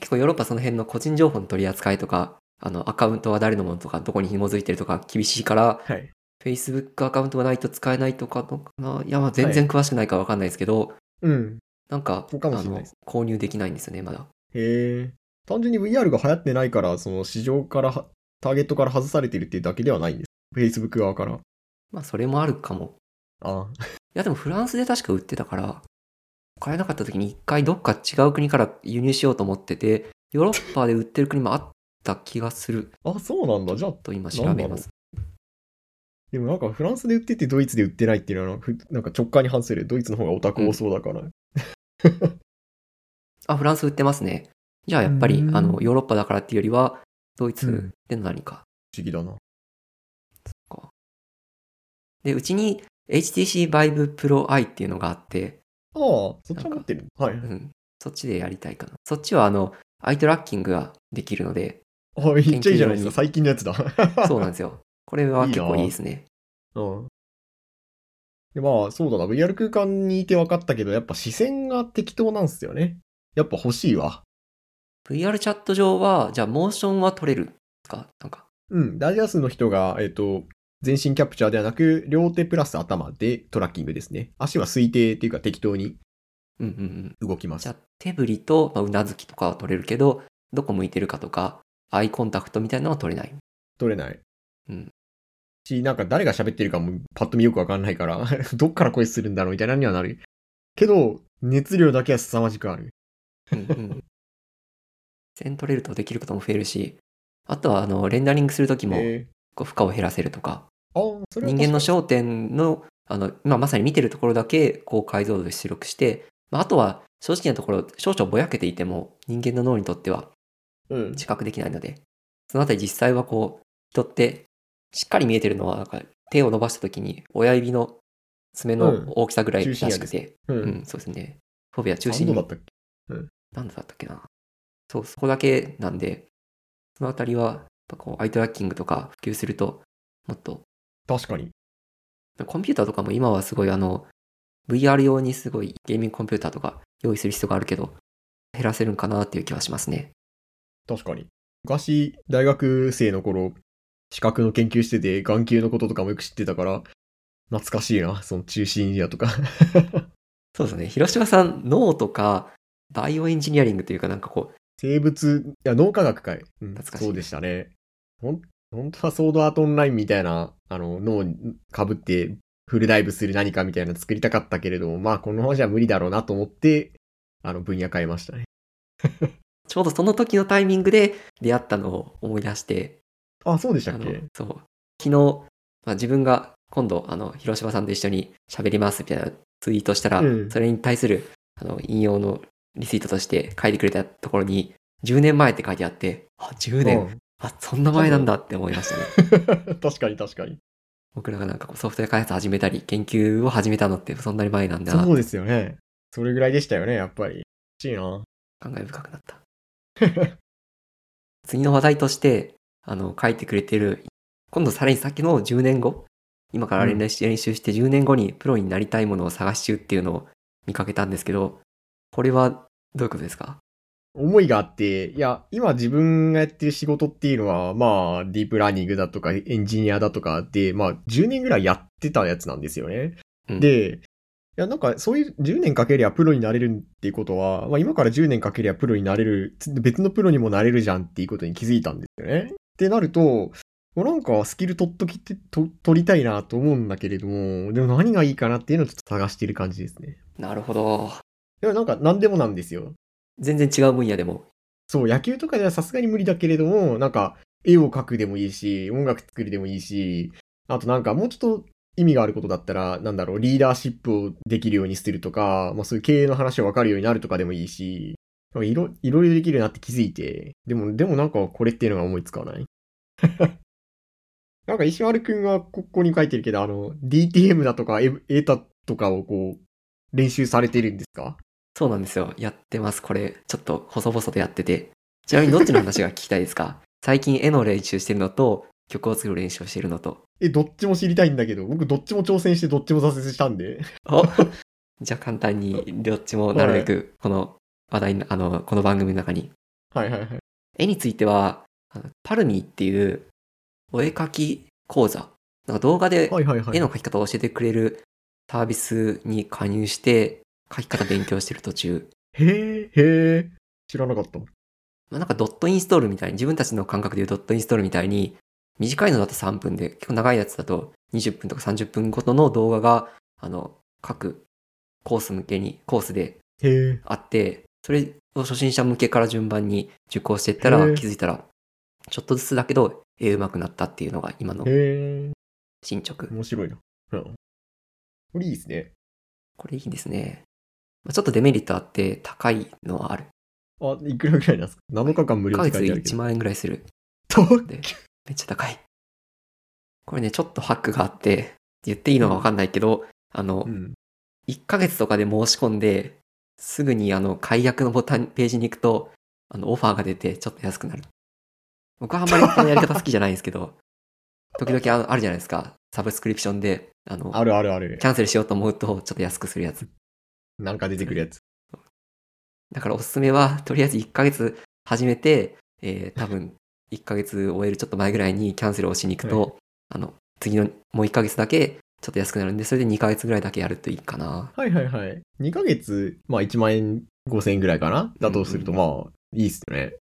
結構ヨーロッパその辺の個人情報の取り扱いとか、あの、アカウントは誰のものとか、どこに紐づいてるとか厳しいから、はい。Facebook アカウントがないと使えないとかのかな？いや、まあ全然詳しくないからわかんないですけど、うん。なんか、かあの購入できないんですよね、まだ。へえ。単純に VR が流行ってないから、その市場からは、ターゲットから外されてるっていうだけではないんです。Facebook 側から。まあ、それもあるかも。あいや、でもフランスで確か売ってたから、買えなかった時に一回どっか違う国から輸入しようと思ってて、ヨーロッパで売ってる国もあった気がするあ、そうなんだ。じゃあ、と今調べます。でもなんかフランスで売っててドイツで売ってないっていうのは、ふなんか直感に反する。ドイツの方がオタク多そうだから。*laughs* あ、フランス売ってますね。じゃあやっぱり、うんあの、ヨーロッパだからっていうよりは、ドイうんツでの何か。不思議だな。で、うちに HTC Vive Pro i っていうのがあって、ああ、そっちは持ってる。はい。うん、そっちでやりたいかな。そっちはあの、アイトラッキングができるので、あ、めっちゃいいじゃないですか。最近のやつだ。そうなんですよ。これは結構いいですね。うん。で、まあ、そうだな。VR 空間にいて分かったけど、やっぱ視線が適当なんですよね。やっぱ欲しいわ。VR チャット上は、じゃあモーションは撮れるか？なんか。うん。大多数の人が、えっ、と、全身キャプチャーではなく、両手プラス頭でトラッキングですね。足は推定っていうか適当にうんうんうん。動きますじゃ。あ手振りと、まあ、うなずきとかは撮れるけど、どこ向いてるかとか、アイコンタクトみたいなのは撮れない。取れない。うん。し、なんか誰が喋ってるかもパッと見よくわかんないから、*laughs* どっから声するんだろうみたいなのにはなる。けど、熱量だけは凄まじくある。うんうん。線撮れるとできることも増えるし、あとはあのレンダリングするときもえこう負荷を減らせるとか、ー、あーそれは人間の焦点のあの今まさに見てるところだけ高解像度で出力して、まあ、あとは正直なところ少々ぼやけていても人間の脳にとってはにうん。知覚できないので、そのあたり実際はこう人ってしっかり見えてるのはなんか手を伸ばしたときに親指の爪うんの大きさぐらいらしくて、う。うんん、そうですね。フォビア中心に何度だったっけ？何度だったっけな。そう、そこだけなんで、そのあたりは、こう、アイトラッキングとか普及すると、もっと、確かに。コンピューターとかも今はすごいあの、VR 用にすごいゲーミングコンピューターとか用意する必要があるけど、減らせるんかなっていう気はしますね。確かに。昔、大学生の頃、資格の研究してて、眼球のこととかもよく知ってたから、懐かしいな、その中心エリアとか。*laughs* そうですね。広島さん、脳とか、バイオエンジニアリングというかなんかこう、生物、いや、脳科学会。うん懐かしいそうでしたね。ほん、本当はソードアートオンラインみたいな、あの、脳に被って、フルダイブする何かみたいなの作りたかったけれども、まあ、このままじゃ無理だろうなと思って、あの、分野変えましたね。*laughs* ちょうどその時のタイミングで出会ったのを思い出して、あ、そうでしたっけ、そう。昨日、まあ、自分が今度、あの、広島さんと一緒に喋りますみたいなツイートしたら、うんそれに対する、あの、引用のリツイートとして書いてくれたところに、10年前って書いてあって、あ、10年、うんあ、そんな前なんだって思いましたね。*laughs* 確かに確かに。僕らがなんかソフトウェア開発始めたり、研究を始めたのってそんなに前なんだな、そうですよね。それぐらいでしたよね、やっぱり。欲しいな。感慨深くなった。*laughs* 次の話題として、あの、書いてくれてる、今度さらに先の10年後、今から練習練習して10年後にプロになりたいものを探し中っていうのを見かけたんですけど、これはどういうことですか？思いがあって、いや、今自分がやってる仕事っていうのは、まあ、ディープラーニングだとか、エンジニアだとかで、まあ、10年ぐらいやってたやつなんですよね。うん。で、いや、なんか、そういう10年かけりゃプロになれるっていうことは、まあ、今から10年かけりゃプロになれる、つ別のプロにもなれるじゃんっていうことに気づいたんですよね。ってなると、もうなんかスキル取っときって、と取りたいなと思うんだけれども、でも何がいいかなっていうのをちょっと探してる感じですね。なるほど。でもなんか何でもなんですよ。全然違う分野でも。そう、野球とかではさすがに無理だけれども、なんか、絵を描くでもいいし、音楽作るでもいいし、あとなんかもうちょっと意味があることだったら、なんだろう、リーダーシップをできるようにするとか、まあそういう経営の話を分かるようになるとかでもいいし、いろ、いろいろできるなって気づいて、でも、でもなんかこれっていうのが思いつかない。*laughs* なんか石丸くんはここに書いてるけど、あの、DTM だとか、エエータとかをこう、練習されてるんですか？そうなんですよ。やってます。これ、ちょっと細々とやってて。ちなみにどっちの話が聞きたいですか？*laughs* 最近絵の練習してるのと、曲を作る練習をしてるのと。え、どっちも知りたいんだけど、僕どっちも挑戦してどっちも挫折したんで。お *laughs* じゃあ簡単にどっちもなるべくこの話題の、あの、この番組の中に。はいはいはい。絵については、パルミーっていうお絵描き講座。なんか動画で。絵の描き方を教えてくれるサービスに加入して、描き方勉強してる途中。へえ、へえ。知らなかった。まあ、なんかドットインストールみたいに、自分たちの感覚でいうドットインストールみたいに、短いのだと3分で、結構長いやつだと20分とか30分ごとの動画が、あの、各コース向けに、コースで。あって、それを初心者向けから順番に受講していったら、気づいたら、ちょっとずつだけど、絵上手くなったっていうのが今の。進捗。面白いな。うん。これいいですね。これいいですね。まあちょっとデメリットあって、高いのはある。あ、いくらぐらいなんですか ?7 日間無1ヶ月料って書いてあるけ1ど。万円ぐらいする。とで、めっちゃ高い。これね、ちょっとハックがあって、言っていいのかわかんないけど、あのう、ん。1ヶ月とかで申し込んで、すぐにあの、解約のボタン、ページに行くと、あの、オファーが出て、ちょっと安くなる。僕はあんまりこのやり方好きじゃないんですけど、*laughs* 時々あるじゃないですか。サブスクリプションで、あの、あるあるあるキ。ャンセルしようと思うと、ちょっと安くするやつ。なんか出てくるやつ。だからおすすめは、とりあえず1ヶ月始めて、えー、多分、1ヶ月終えるちょっと前ぐらいにキャンセルをしに行くと、はあの、次のもう1ヶ月だけ、ちょっと安くなるんで、それで2ヶ月ぐらいだけやるといいかな。はいはいはい。2ヶ月、まあ1万円、5千円ぐらいかな？だとすると、うんまあ、いいっすよね。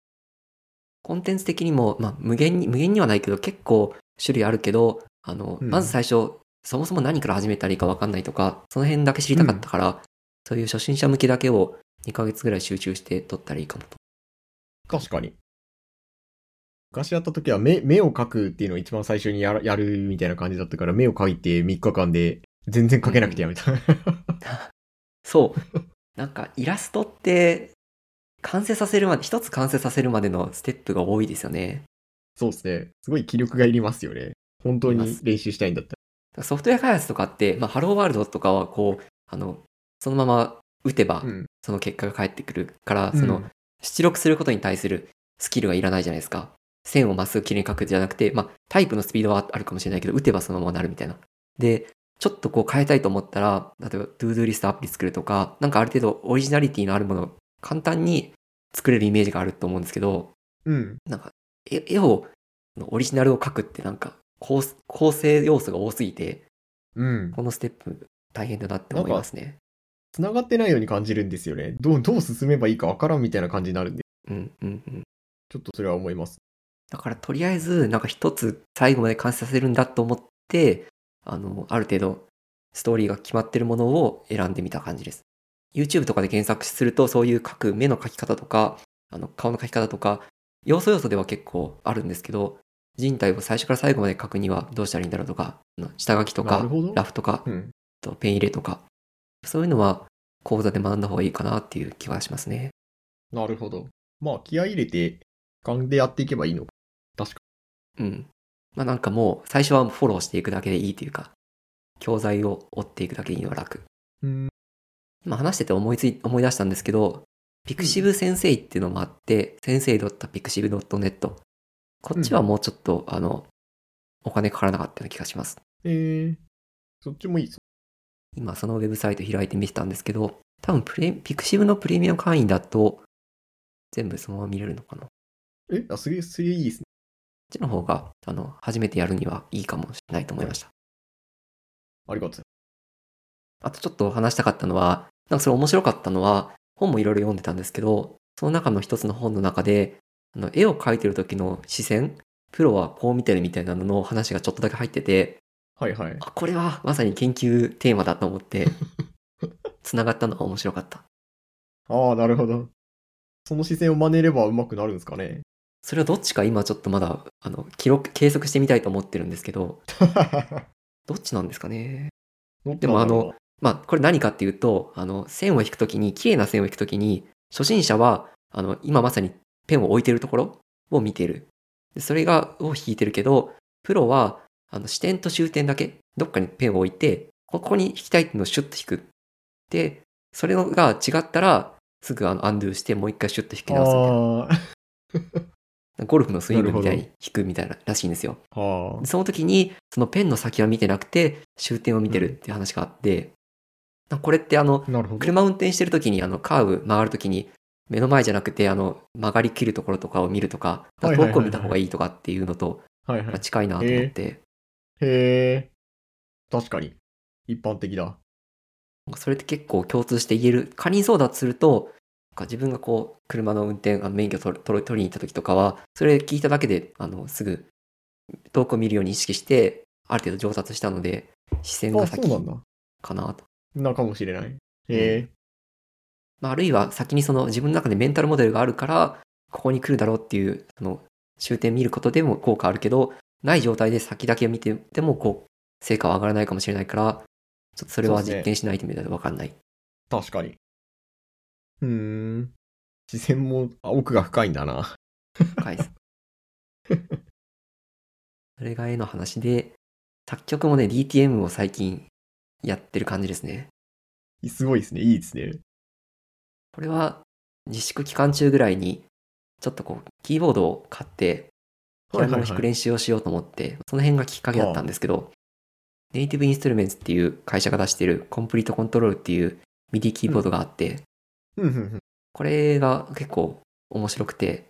コンテンツ的にも、まあ、無限に、無限にはないけど、結構種類あるけど、あの、うんまず最初、そもそも何から始めたらいいか分かんないとか、その辺だけ知りたかったから、そういう初心者向けだけを2ヶ月ぐらい集中して撮ったらいいかもと。確かに。昔やった時は目、目を描くっていうのを一番最初にやるみたいな感じだったから、目を描いて3日間で全然描けなくてやめた。そう。なんか、イラストって、完成させるまで、一つ完成させるまでのステップが多いですよね。そうですね。すごい気力がいりますよね。本当に練習したいんだったソフトウェア開発とかって、まあ、 Hello World とかは、こう、あの、そのまま打てばら。、うん。その結果が返ってくるから、うんその、出力することに対するスキルがいらないじゃないですか。線をまっすぐきれいに描くじゃなくて、まあ、タイプのスピードはあるかもしれないけど、打てばそのままなるみたいな。で、ちょっとこう変えたいと思ったら、例えば、 to-do リストアプリ作るとか、なんかある程度オリジナリティのあるものを簡単に作れるイメージがあると思うんですけど、うん。なんか、絵絵を、オリジナルを描くってなんか構、構成要素が多すぎて、うん。このステップ大変だなって思いますね。繋がってないように感じるんですよね。どう、どう進めばいいかわからんみたいな感じになるんで、うん、うん、うん。ちょっとそれは思います。だからとりあえず、なんか一つ最後まで完成させるんだと思って、あの、ある程度ストーリーが決まってるものを選んでみた感じです。YouTube とかで検索すると、そういう描く目の描き方とか、あの、顔の描き方とか、要素要素では結構あるんですけど、人体を最初から最後まで書くにはどうしたらいいんだろうとか、下書きとかラフとか、うん。とペン入れとか、そういうのは講座で学んだ方がいいかなっていう気はしますね。なるほど。まあ、気合い入れて、勘でやっていけばいいのかうん。まあなんかもう最初はフォローしていくだけでいいというか、教材を追っていくだけでいいのは楽。に。うん。今話してて思いつい、思い出したんですけど、ピクシブ先生っていうのもあって、先生 .pixiv.net。こっちはもうちょっと、あの、お金かからなかったような気がします。えー、そっちもいいです。今そのウェブサイト開いてみてたんですけど、多分プレ、ピクシブのプレミアム会員だと、全部そのまま見れるのかな。こえ？あ、すげえ、すげえいいですね。っちの方が、あの、初めてやるにはいいかもしれないと思いました。ありがとうあとちょっと話したかったのは、なんかそれ面白かったのは、本もいろいろ読んでたんですけど、その中の一つの本の中で、あの絵を描いてる時の視線、プロはこう見てるみたいなのの話がちょっとだけ入ってて、はいはい。あ、これはまさに研究テーマだと思って、*laughs* 繋がったのが面白かった。ああ、なるほど。その視線を真似れば上手くなるんですかね。それはどっちか今ちょっとまだ、あの、記録、計測してみたいと思ってるんですけど、*laughs* どっちなんですかね？でもあの、まあ、これ何かっていうと、あの、線を引くときに、綺麗な線を引くときに、初心者は、あの、今まさにペンを置いてるところを見てる。でそれが、を引いてるけど、プロは、あの、視点と終点だけ、どっかにペンを置いて、ここに引きたいっていうのをシュッと引く。で、それのが違ったら、すぐあの、アンドゥして、もう一回シュッと引き直すみたいな。あゴルフのスイングみたいに引くみたいならしいんですよ。その時に、そのペンの先は見てなくて、終点を見てるっていう話があって、これってあの。車運転してる時にあのカーブ曲がる時に目の前じゃなくてあの曲がりきるところとかを見るとかはいはいはいはい遠くを見た方がいいとかっていうのと。近いなと思って、へえ。確かに。一般的だ。それって結構共通して言える仮にそうだとするとか自分がこう車の運転あの免許取る取りに行った時とかはそれ聞いただけであのすぐ遠くを見るように意識してある程度上達したので視線が先。かなと。なかもしれない。へえ。まあ、あるいは先にその自分の中でメンタルモデルがあるから、ここに来るだろうっていう、その終点見ることでも効果あるけど、ない状態で先だけ見てても、こう、成果は上がらないかもしれないから、ちょっとそれは実験しないとみたいなわかんない。確かに。うーん。視線もあ奥が深いんだな。深いです。*laughs* それが絵の話で、作曲もね、DTM を最近やってる感じですね。すごいですね。いいですね。これは自粛期間中ぐらいに、ちょっとこう、キーボードを買って、ピアノを弾く練習をしようと思って、その辺がきっかけだったんですけど、ネイティブインストゥルメンツっていう会社が出してるコンプリートコントロールっていう MIDI キーボードがあって、これが結構面白くて、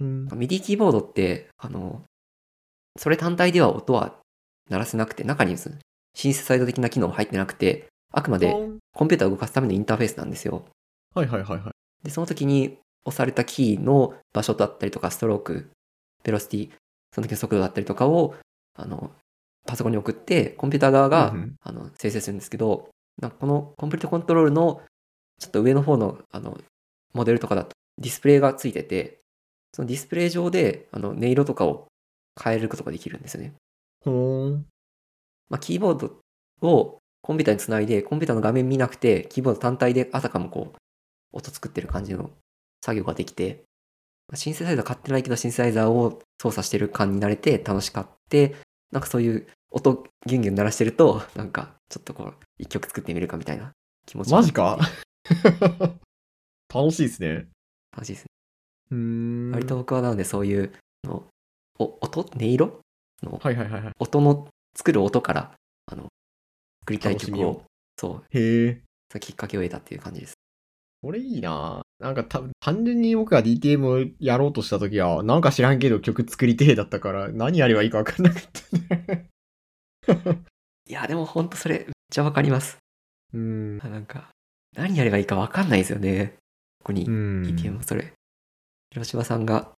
うん。MIDI キーボードって、あの、それ単体では音は鳴らせなくて、中にシンセサイド的な機能入ってなくて、あくまでコンピューターを動かすためのインターフェースなんですよ。はいはいはいはい。で、その時に押されたキーの場所だったりとか、ストローク、ベロシティ、その時の速度だったりとかを、あの、パソコンに送って、コンピューター側が、うんうんあの生成するんですけど、このコンプリートコントロールのちょっと上の方のあのモデルとかだとディスプレイがついてて、そのディスプレイ上であの音色とかを変えることができるんですよね。ほーん。まあ、キーボードをコンピューターにつないで、コンピューターの画面見なくて、キーボード単体であたかもこう、音作ってる感じの作業ができて、まあシンセサイザー買ってないけど、シンセサイザーを操作してる感になれて楽しかって、なんかそういう音ギュンギュン鳴らしてると、なんかちょっとこう、一曲作ってみるかみたいな気持ちマジか？楽しいですね。楽しいですね。うーん。割と僕はなのでそういうの、お音？音色？のはいはいはいはい。音の、作る音から、あの、作りたい曲をそう、へえ。きっかけを得たっていう感じです。これいいななんかた単純に僕が DTM をやろうとした時は、なんか知らんけど曲作りてえだったから、何やればいいか分かんなかったね。*laughs* いや、でもほんとそれ、めっちゃわかります。うん。あなんか、何やればいいかわかんないですよね。ここにう、ん。DTM もそれ。広島さんが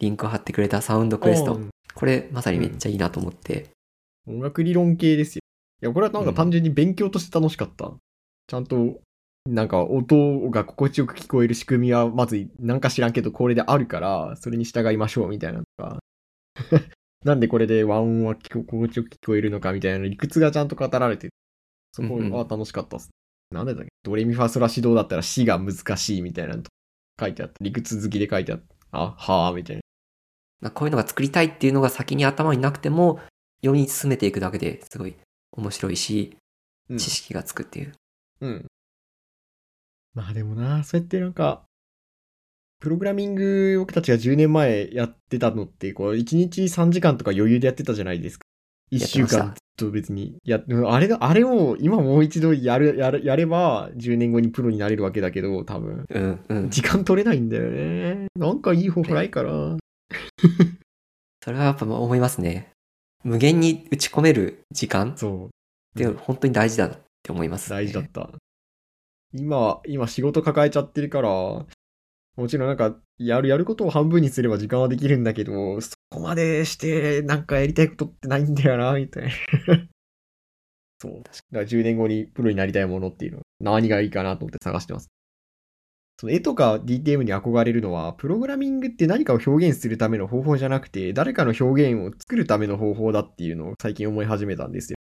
リンクを貼ってくれたサウンドクエストう。んこれ、まさにめっちゃいいなと思って。音楽理論系ですよ。いや、これはなんか単純に勉強として楽しかった。ちゃんと、なんか音が心地よく聞こえる仕組みは、まずなんか知らんけどこれであるから、それに従いましょうみたいなのが、*laughs* なんでこれで和音は心地よく聞こえるのかみたいな理屈がちゃんと語られて、そこうんうんは楽しかったっす。なんでだっけ？ドレミファソラシドだったら死が難しいみたいなのと書いてあった。理屈好きで書いてあった。あ、はあ、みたいな。なこういうのが作りたいっていうのが先に頭になくても、読み進めていくだけですごい面白いし、うん知識がつくっていう。うん。まあでもな、そうやってなんか、プログラミング僕たちが10年前やってたのって、こう、1日3時間とか余裕でやってたじゃないですか。1やってました週間と別に。や、あれが、あれを今もう一度やる、やる、やれば、10年後にプロになれるわけだけど、多分。うんうん。時間取れないんだよね。なんかいい方法ないかな。*laughs* それはやっぱ思いますね。無限に打ち込める時間っそう。て本当に大事だって思います、大事だった。今、今仕事抱えちゃってるから、もちろんなんか、やる、やることを半分にすれば時間はできるんだけど、そこまでして、なんかやりたいことってないんだよな、みたいな。そう。だから10年後にプロになりたいものっていうの、何がいいかなと思って探してます。その絵とか DTM に憧れるのは、プログラミングって何かを表現するための方法じゃなくて、誰かの表現を作るための方法だっていうのを最近思い始めたんですよ。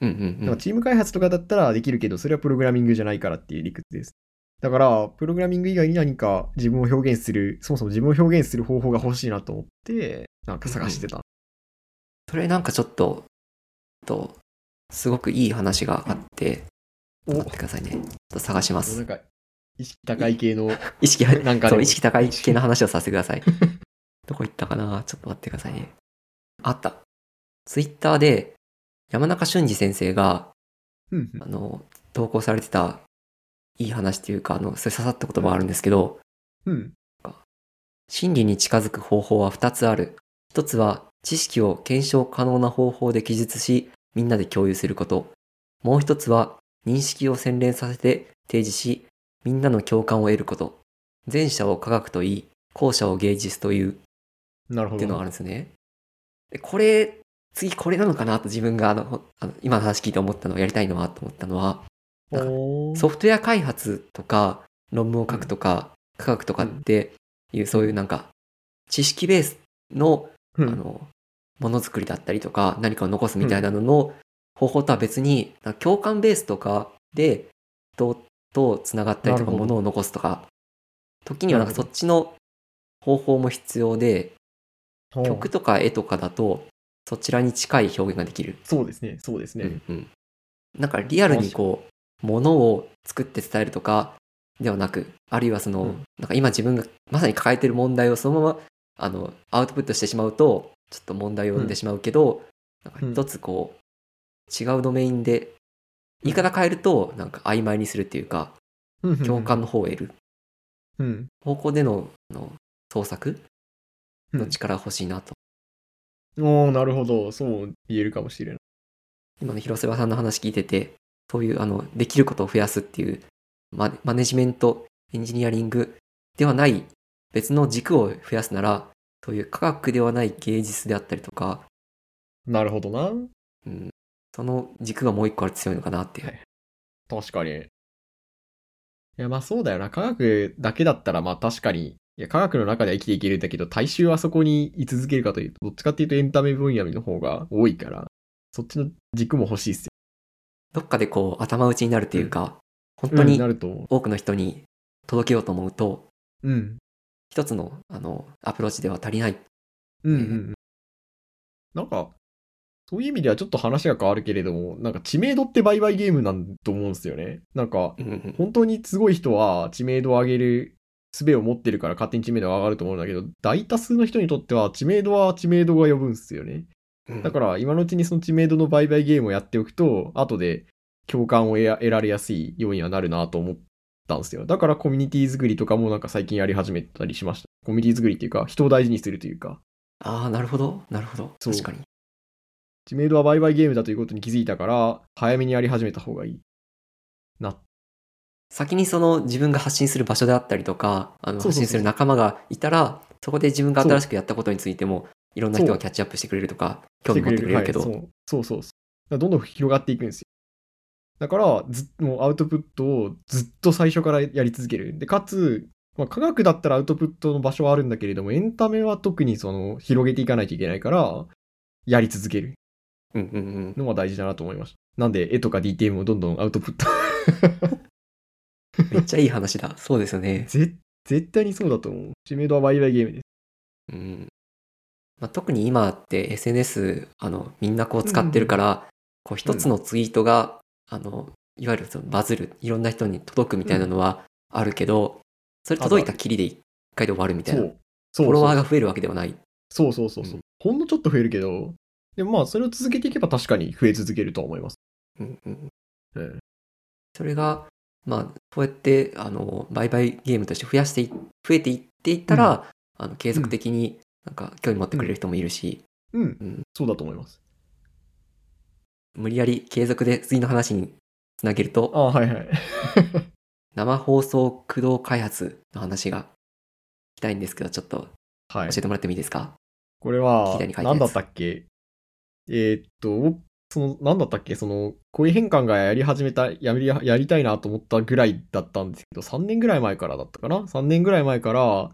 うんうんうん。チーム開発とかだったらできるけど、それはプログラミングじゃないからっていう理屈です。だから、プログラミング以外に何か自分を表現する、そもそも自分を表現する方法が欲しいなと思って、なんか探してた。それなんかちょっと、と、すごくいい話があって、お待ってくださいね。ちょっと探します。なんか、意識高い系の、*laughs* 意識、なんかねそう、意識高い系の話をさせてください。*laughs* どこ行ったかな？ちょっと待ってくださいね。あった。ツイッターで、山中俊二先生が、うんうんあの、投稿されてた、いい話っていうか、あの、それ刺さった言葉があるんですけど、うん。真理に近づく方法は2つある。1つは知識を検証可能な方法で記述し、みんなで共有すること。もう1つは認識を洗練させて提示し、みんなの共感を得ること。前者を科学と言い、後者を芸術というなるほど。っていうのがあるんですね。でこれ、次これなのかなと自分があの、ほあの今の話聞いて思ったの、やりたいのはと思ったのは、ソフトウェア開発とか論文を書くとか、科学とかっていうそういうなんか知識ベースのうん。あのものづくりだったりとか何かを残すみたいなのの方法とは別に共感ベースとかで人とつながったりとかものを残すとか時にはなんかそっちの方法も必要で曲とか絵とかだとそちらに近い表現ができる。そうですね、そうですね。うんうん、なんかリアルにこうものを作って伝えるとかではなくあるいはその、うんなんか今自分がまさに抱えてる問題をそのままあのアウトプットしてしまうとちょっと問題を生んでしまうけど、なんか一つこう違うドメインで言い方変えるとなんか曖昧にするっていうか共感の方を得るうん。方向でのあの創作うんの力が欲しいなと、おーなるほど。そう言えるかもしれない。今の広瀬さんの話聞いててそういうあのできることを増やすっていうマネジメントエンジニアリングではない別の軸を増やすならそういう科学ではない芸術であったりとか、なるほどな。うん、その軸がもう一個あると強いのかなっていう、はい確かに。いや、まあそうだよな。科学だけだったら、まあ確かに、いや、科学の中では生きていけるんだけど、大衆はそこに居続けるかというと、どっちかっていうとエンタメ分野の方が多いから、そっちの軸も欲しいっすよ。どっかでこう頭打ちになるっていうか、本当うんになると思多くの人に届けようと思うとう。うん。一つのあのアプローチでは足りないうんうんうん。なんか、そういう意味ではちょっと話が変わるけれども、なんか知名度って売買ゲームなんと思うんですよね。なんか、本当にすごい人は知名度を上げる術を持ってるから勝手に知名度が上がると思うんだけど、大多数の人にとっては知名度は知名度が呼ぶんですよね。うん。だから今のうちにその知名度の売買ゲームをやっておくと、後で共感を得られやすいようにはなるなと思ったんですよ。だからコミュニティ作りとかもなんか最近やり始めたりしました。コミュニティ作りっていうか、人を大事にするというか、ああなるほど。なるほど。確かに。知名度は売買ゲームだということに気づいたから、早めにやり始めた方がいい。な、先にその自分が発信する場所であったりとかあの発信する仲間がいたらそこで自分が新しくやったことについてもいろんな人がキャッチアップしてくれるとか興味持ってくれるけど、はいそうそうそうどんどん広がっていくんですよ。だから、ずっもうアウトプットをずっと最初からやり続ける。で、かつ、まあ、科学だったらアウトプットの場所はあるんだけれども、エンタメは特にその広げていかないといけないから、やり続けるうんうんうん。のは大事だなと思いました。なんで、絵とか DTM をどんどんアウトプット。*laughs* めっちゃいい話だ。そうですよね。ぜ絶対にそうだと思う。知名度はワイワイゲームです。うん。まあ、特に今って SNS、あの、みんなこう使ってるから、こう一つのツイートが、あの、いわゆるそのバズる、いろんな人に届くみたいなのはあるけど、それ届いたきりで一回で終わるみたいな。フォロワーが増えるわけではない。そうそうそうそう。うんほんのちょっと増えるけど、でもまあ、それを続けていけば確かに増え続けると思います。うんうんうんそれが、まあ、そうやって、あの、売買ゲームとして増やしてい、増えていっていったら、あの、継続的になんか興味持ってくれる人もいるし、うん、うんそうだと思います。無理やり継続で次の話につなげると、あはいはい。*laughs* 生放送駆動開発の話が聞きたいんですけど、ちょっとはい教え。てもらってもいいですか、これはいたやつ何だったっけ？えーっと、その、何だったっけ？その、こういう変換がやり始めた、やり、やりたいなと思ったぐらいだったんですけど、3年ぐらい前からだったかな ?3 年ぐらい前から、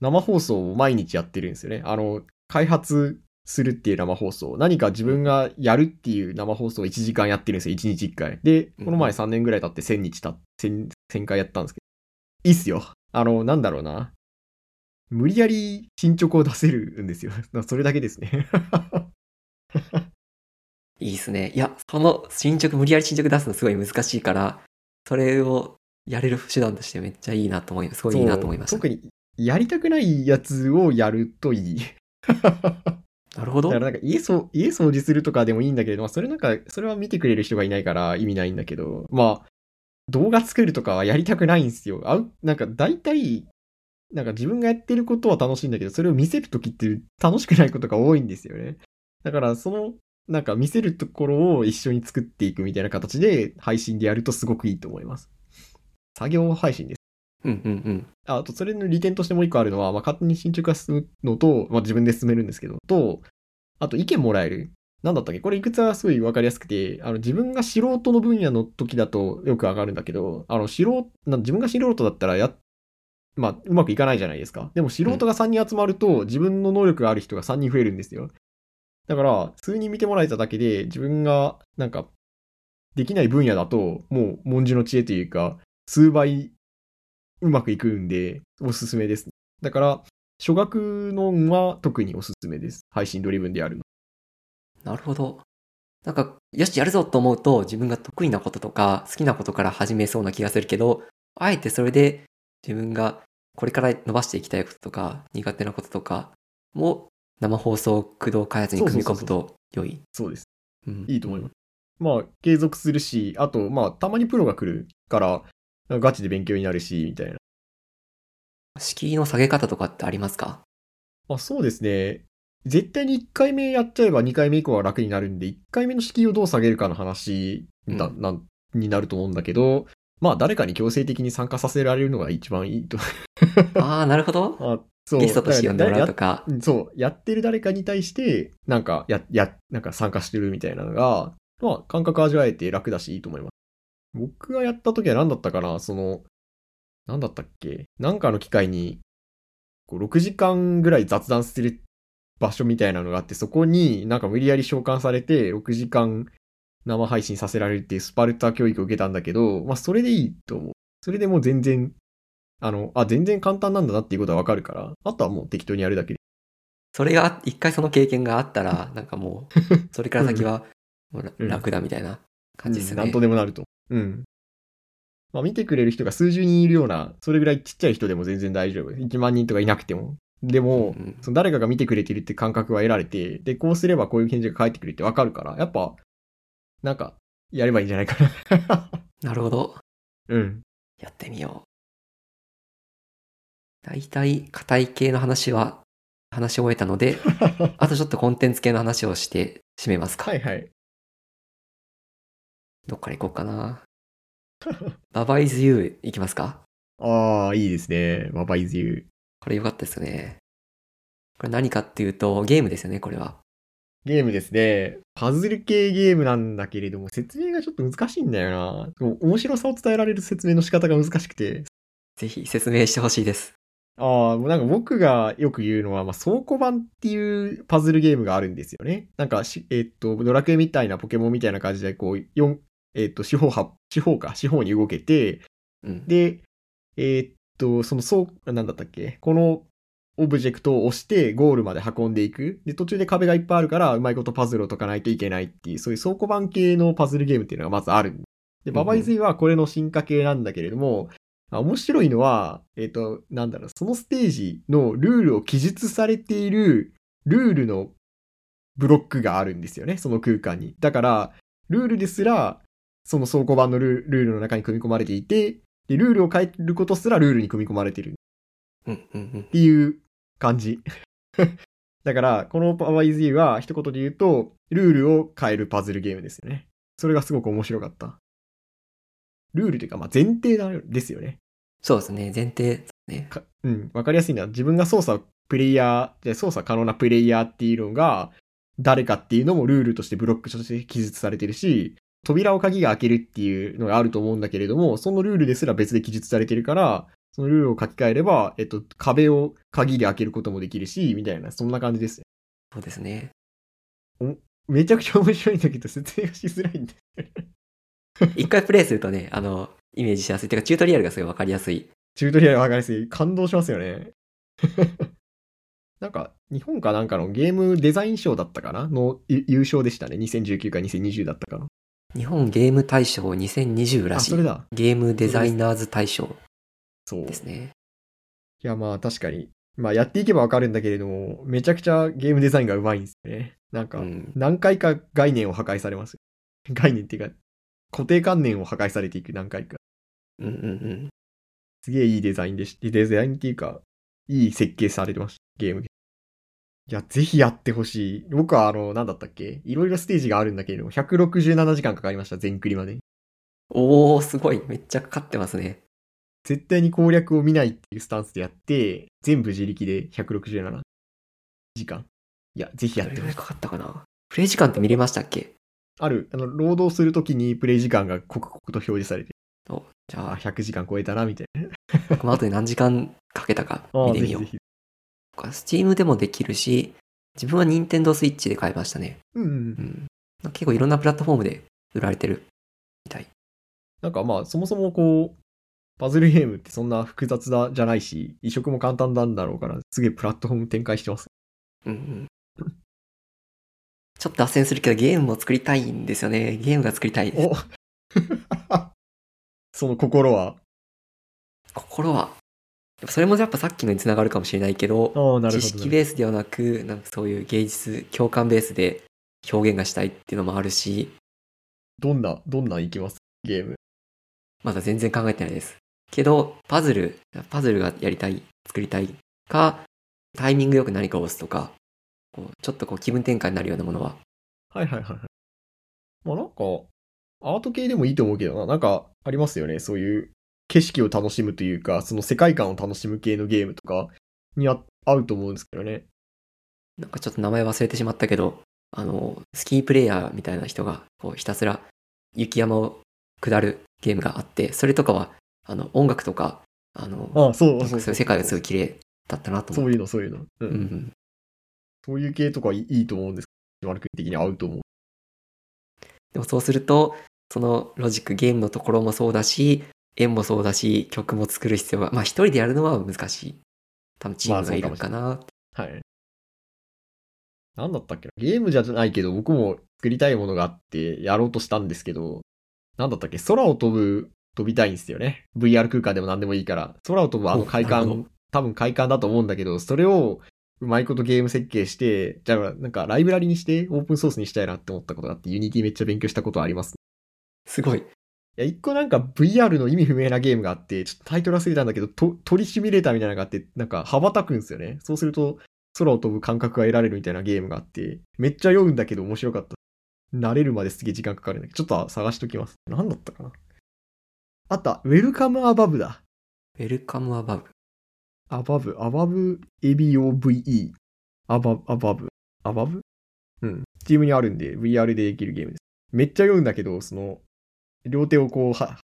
生放送を毎日やってるんですよね。あの、開発するっていう生放送。何か自分がやるっていう生放送を1時間やってるんですよ。1日1回。で、この前3年ぐらい経って1000日経って、1000 1000回やったんですけど。いいっすよ。あの、なんだろうな。無理やり進捗を出せるんですよ。*laughs* それだけですね。*laughs* いいですね。いや、その進捗、無理やり進捗出すのすごい難しいから、それをやれる手段としてめっちゃいいなと思います。すごいいいなと思いました。特にやりたくないやつをやるといい。*laughs* なるほどだか。らなんか家そう家掃除するとかでもいいんだけれど、まあ、それなんか、それは見てくれる人がいないから意味ないんだけど、まあ、動画作るとかはやりたくないんですよ。あうなんか大体、なんか自分がやってることは楽しいんだけど、それを見せるときって楽しくないことが多いんですよね。だからその、なんか見せるところを一緒に作っていくみたいな形で配信でやるとすごくいいと思います。作業配信です。うんうんうん。あと、それの利点としてもう一個あるのは、まあ、勝手に進捗が進むのと、まあ、自分で進めるんですけど、と、あと、意見もらえる。なんだったっけ？これ、いくつはすごいわかりやすくて、あの、自分が素人の分野の時だとよくわかるんだけど、あの、素人、自分が素人だったらや、まあ、うまくいかないじゃないですか。でも、素人が3人集まると、自分の能力がある人が3人増えるんですよ。だから、数人見てもらえただけで、自分が、なんか、できない分野だと、もう、文殊の知恵というか、数倍うまくいくんで、おすすめです。だから、初学のは特におすすめです。配信ドリブンでやるの。なるほど。なんか、よし、やるぞと思うと、自分が得意なこととか、好きなことから始めそうな気がするけど、あえてそれで自分がこれから伸ばしていきたいこととか、苦手なこととかも生放送駆動開発に組み込むと良い。そうです。うんいいと思います。まあ、継続するし、あと、まあ、たまにプロが来るから、ガチで勉強になるし、みたいな。敷居の下げ方とかってありますか？まあ、そうですね。絶対に1回目やっちゃえば2回目以降は楽になるんで、1回目の敷居をどう下げるかの話だ、うんなんになると思うんだけど、まあ、誰かに強制的に参加させられるのが一番いいと。*laughs* ああ、なるほど。*laughs* あそうゲストとして呼んでもらうとか。うんそう、やってる誰かに対して、なんか、や、や、なんか参加してるみたいなのが、まあ、感覚味わえて楽だしいいと思います。僕がやった時は何だったかな？その、何だったっけ？なんかの機会に、こう、6時間ぐらい雑談する場所みたいなのがあって、そこになんか無理やり召喚されて、6時間生配信させられるっていうスパルタ教育を受けたんだけど、まあ、それでいいと思う。それでもう全然、あの、あ、全然簡単なんだなっていうことはわかるから、あとはもう適当にやるだけで。それが、一回その経験があったら、なんかもう、*laughs* それから先は楽だみたいな感じですね。うんなんとでもなると。うん。まあ、見てくれる人が数十人いるような、それぐらいちっちゃい人でも全然大丈夫。1万人とかいなくても。でも、うんその誰かが見てくれてるって感覚は得られて、で、こうすればこういう返事が返ってくるってわかるから、やっぱ、なんか、やればいいんじゃないかな。*laughs* なるほど。うん。やってみよう。大体、硬い系の話は、話し終えたので、*laughs* あとちょっとコンテンツ系の話をして締めますか。はいはい。どっから行こうかな。*laughs* ババイズユー行きますか？ああ、いいですね。ババイズユー。これ良かったですよね。これ何かっていうと、ゲームですよね、これは。ゲームですね。パズル系ゲームなんだけれども、説明がちょっと難しいんだよな。面白さを伝えられる説明の仕方が難しくて。ぜひ説明してほしいです。ああ、もうなんか僕がよく言うのは、まあ、倉庫版っていうパズルゲームがあるんですよね。なんかし、えっと、ドラクエみたいなポケモンみたいな感じで、こう、四えっと、四方は、四方か、四方に動けて、うん。で、えっと、その倉、なんだったっけこのオブジェクトを押してゴールまで運んでいく。で、途中で壁がいっぱいあるから、うまいことパズルを解かないといけないっていう、そういう倉庫版系のパズルゲームっていうのがまずある。で、ババイズイはこれの進化系なんだけれども、あ面白いのは、えっ、と、なんだろう、そのステージのルールを記述されているルールのブロックがあるんですよね、その空間に。だから、ルールですら、その倉庫版のルルールの中に組み込まれていて、で、ルールを変えることすらルールに組み込まれてるっうん。うん。うん。ていう感じ。*laughs* だから、このパワーイズーは一言で言うと、ルールを変えるパズルゲームですよね。それがすごく面白かった。ルールというか、まあ前提なんですよね。そうですね。前提ね。かうん、わかりやすいのは自分が操作プレイヤー、で操作可能なプレイヤーっていうのが誰かっていうのもルールとしてブロックとして記述されてるし、扉を鍵が開けるっていうのがあると思うんだけれども、そのルールですら別で記述されてるから、そのルールを書き換えれば、えっと、壁を鍵で開けることもできるし、みたいな、そんな感じですね。そうですね。めちゃくちゃ面白いんだけど、説明がしづらいんで。*laughs* 一回プレイするとね、あの、イメージしやすい。てか、チュートリアルがすごいわかりやすい。チュートリアルわかりやすい。感動しますよね。*laughs* なんか、日本かなんかのゲームデザイン賞だったかなのゆ優勝でしたね。2019か2020だったかな。日本ゲーム大賞2020らあ、しいそれ。だ。ゲームデザイナーズ大賞そう。いですね。や、まあ確かに。まあやっていけばわかるんだけれども、めちゃくちゃゲームデザインがうまいんですよね。なんか、うん。何回か概念を破壊されます。概念っていうか、固定観念を破壊されていく何回か。うんうんうん。すげえいいデザインでしデザインっていうか、いい設計されてました、ゲーム。いや、ぜひやってほしい。僕はあの、なんだったっけ？いろいろステージがあるんだけれども、167時間かかりました、全クリまで。おー、すごい。めっちゃかかってますね。絶対に攻略を見ないっていうスタンスでやって、全部自力で167時間。いや、ぜひやってほしい。かかったかな？プレイ時間って見れましたっけ？ある、あの、労働するときにプレイ時間が刻々と表示されて、おじゃあ、あ、100時間超えたな、みたいな。この後で何時間かけたか *laughs* あ見てみようぜひぜ。ひ。スチームでもできるし、自分は任天堂スイッチで買いましたね。うんうんう。ん。結構いろんなプラットフォームで売られてるみたい。なんかまあ、そもそもこう、パズルゲームってそんな複雑だじゃないし、移植も簡単なんだろうから、すげえプラットフォーム展開してます。うんうん。ちょっと脱線するけどゲームも作りたいんですよね。ゲームが作りたいです。お *laughs* その心は？心は。それもやっぱさっきのに繋がるかもしれないけど。知識ベースではなく、なんかそういう芸術、共感ベースで表現がしたいっていうのもあるし、どんな、どんなんいきます？ゲーム。まだ全然考えてないです。けど、パズル、パズルがやりたい、作りたいか、タイミングよく何かを押すとか、こうちょっとこう気分転換になるようなものは、はいはいはいはい。まあなんか、アート系でもいいと思うけどな。なんか、ありますよね。そういう景色を楽しむというか、その世界観を楽しむ系のゲームとかにあ合うと思うんですけどね。なんかちょっと名前忘れてしまったけど、あの、スキープレイヤーみたいな人が、こうひたすら雪山を下るゲームがあって、それとかは、あの、音楽とか、あの、ああ、そうそういう世界がすごい綺麗だったなと思って。そういうの、そういうの。うん。うんうん。そういう系とかいいいと思うんですけど、丸くん的に合うと思う。でもそうすると、そのロジック、ゲームのところもそうだし、円もそうだし、曲も作る必要が、まあ一人でやるのは難しい。多分チームがいるかな。はい。なんだったっけな？ゲームじゃないけど、僕も作りたいものがあって、やろうとしたんですけど、なんだったっけ？空を飛ぶ、飛びたいんですよね。VR 空間でも何でもいいから。空を飛ぶあの快感、多分快感だと思うんだけど、それをうまいことゲーム設計して、じゃあなんかライブラリにしてオープンソースにしたいなって思ったことがあって、 Unity めっちゃ勉強したことあります。すごい。いや、一個なんか VR の意味不明なゲームがあって、ちょっとタイトル忘れたんだけど、と鳥シミュレーターみたいなのがあって、なんか羽ばたくんですよね。そうすると、空を飛ぶ感覚が得られるみたいなゲームがあって、めっちゃ酔うんだけど面白かった。慣れるまですげえ時間かかるんだけど、ちょっと探しときます。なんだったかなあった、ウェルカムアバブだ。ウェルカムアバブ。アバブ、アバブ、ABOVE？アバ、アバブ、アバブうん。チームにあるんで、VR でできるゲームです。めっちゃ酔うんだけど、その、両手をこう、は、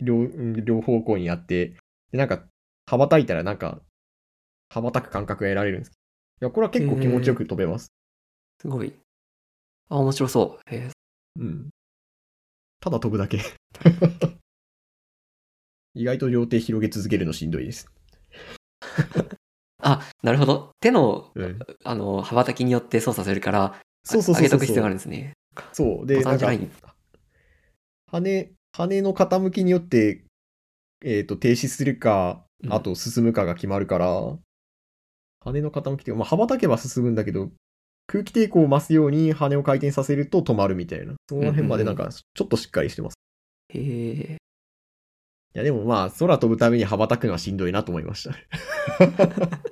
両、うん両方向にやって、で、なんか、羽ばたいたらなんか、羽ばたく感覚が得られるんです。いや、これは結構気持ちよく飛べます。すごい。あ、面白そう。えーうん。ただ飛ぶだけ。*laughs* 意外と両手広げ続けるのしんどいです。あ、なるほど。手の、うん。あの、羽ばたきによって操作するから、そうそうそうそう。上げとく必要があるんですね。そう。で、なんか羽、羽の傾きによって、えっ、と、停止するか、うんあと進むかが決まるから、羽の傾きってまあ、羽ばたけば進むんだけど、空気抵抗を増すように羽を回転させると止まるみたいな。その辺までなんか、ちょっとしっかりしてます。へえ。いや、でもまあ、空飛ぶために羽ばたくのはしんどいなと思いました。*laughs*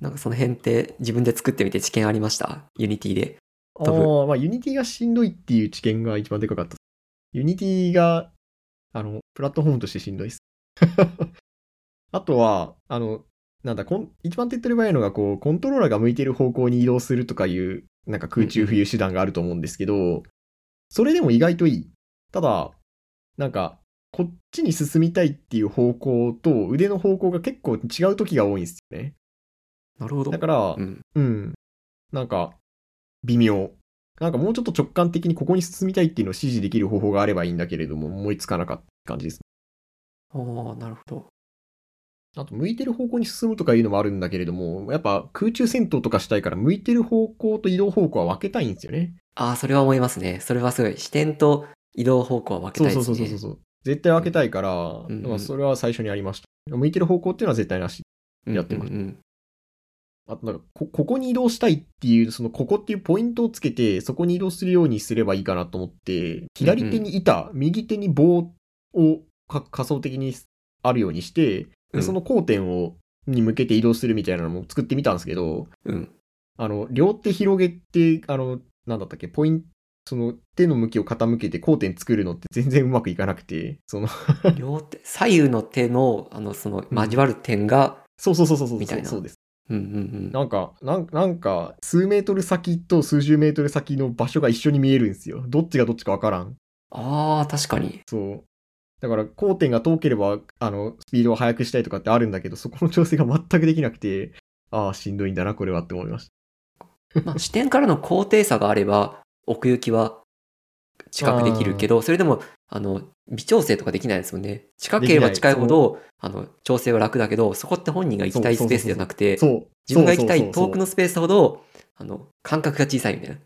なんかその辺って自分で作ってみて知見ありました？ Unity で。ああ、まあ、 Unity がしんどいっていう知見が一番でかかった。 Unity が、あの、プラットフォームとしてしんどいです。*laughs* あとは、あの、なんだ、こん一番手っ取り早いのが、こう、コントローラーが向いてる方向に移動するとかいう、なんか空中浮遊手段があると思うんですけど、それでも意外といい。ただ、なんか、こっちに進みたいっていう方向と腕の方向が結構違う時が多いんですよね。なるほど。だから、うん。うん。なんか、微妙。なんかもうちょっと直感的にここに進みたいっていうのを指示できる方法があればいいんだけれども、思いつかなかった感じです。おーなるほど。あと、向いてる方向に進むとかいうのもあるんだけれども、やっぱ空中戦闘とかしたいから、向いてる方向と移動方向は分けたいんですよね。ああ、それは思いますね。それはすごい。視点と移動方向は分けたいですね。そうそうそうそう。絶対分けたいから、うんまあそれは最初にありました。向いてる方向っていうのは絶対なし。うんやってますうんうんあとなんかこ、ここに移動したいっていう、そのここっていうポイントをつけて、そこに移動するようにすればいいかなと思って、左手に板、右手に棒をか仮想的にあるようにして、その交点を、に向けて移動するみたいなのも作ってみたんですけど、うん。あの、両手広げて、あの、なんだったっけ、ポイント、その手の向きを傾けて交点作るのって *laughs* 全然うまくいかなくて、その、*laughs* 両手、左右の手の、あの、その、交わる点が、そうそうそうそうそう、みたいなそうです。うんうんうん。なんか、なんなんか、数メートル先と数十メートル先の場所が一緒に見えるんですよ。どっちがどっちかわからん。ああ、確かに。そう。だから、交点が遠ければ、あの、スピードを速くしたいとかってあるんだけど、そこの調整が全くできなくて、ああ、しんどいんだな、これはって思いました。まあ、視点からの高低差があれば、奥行きは近くできるけど、それでも、あの、微調整とかできないですもんね。近ければ近いほど、あの、調整は楽だけど、そこって本人が行きたいスペースじゃなくて。自分が行きたい遠くのスペースほど、あの、間隔が小さいみたいな。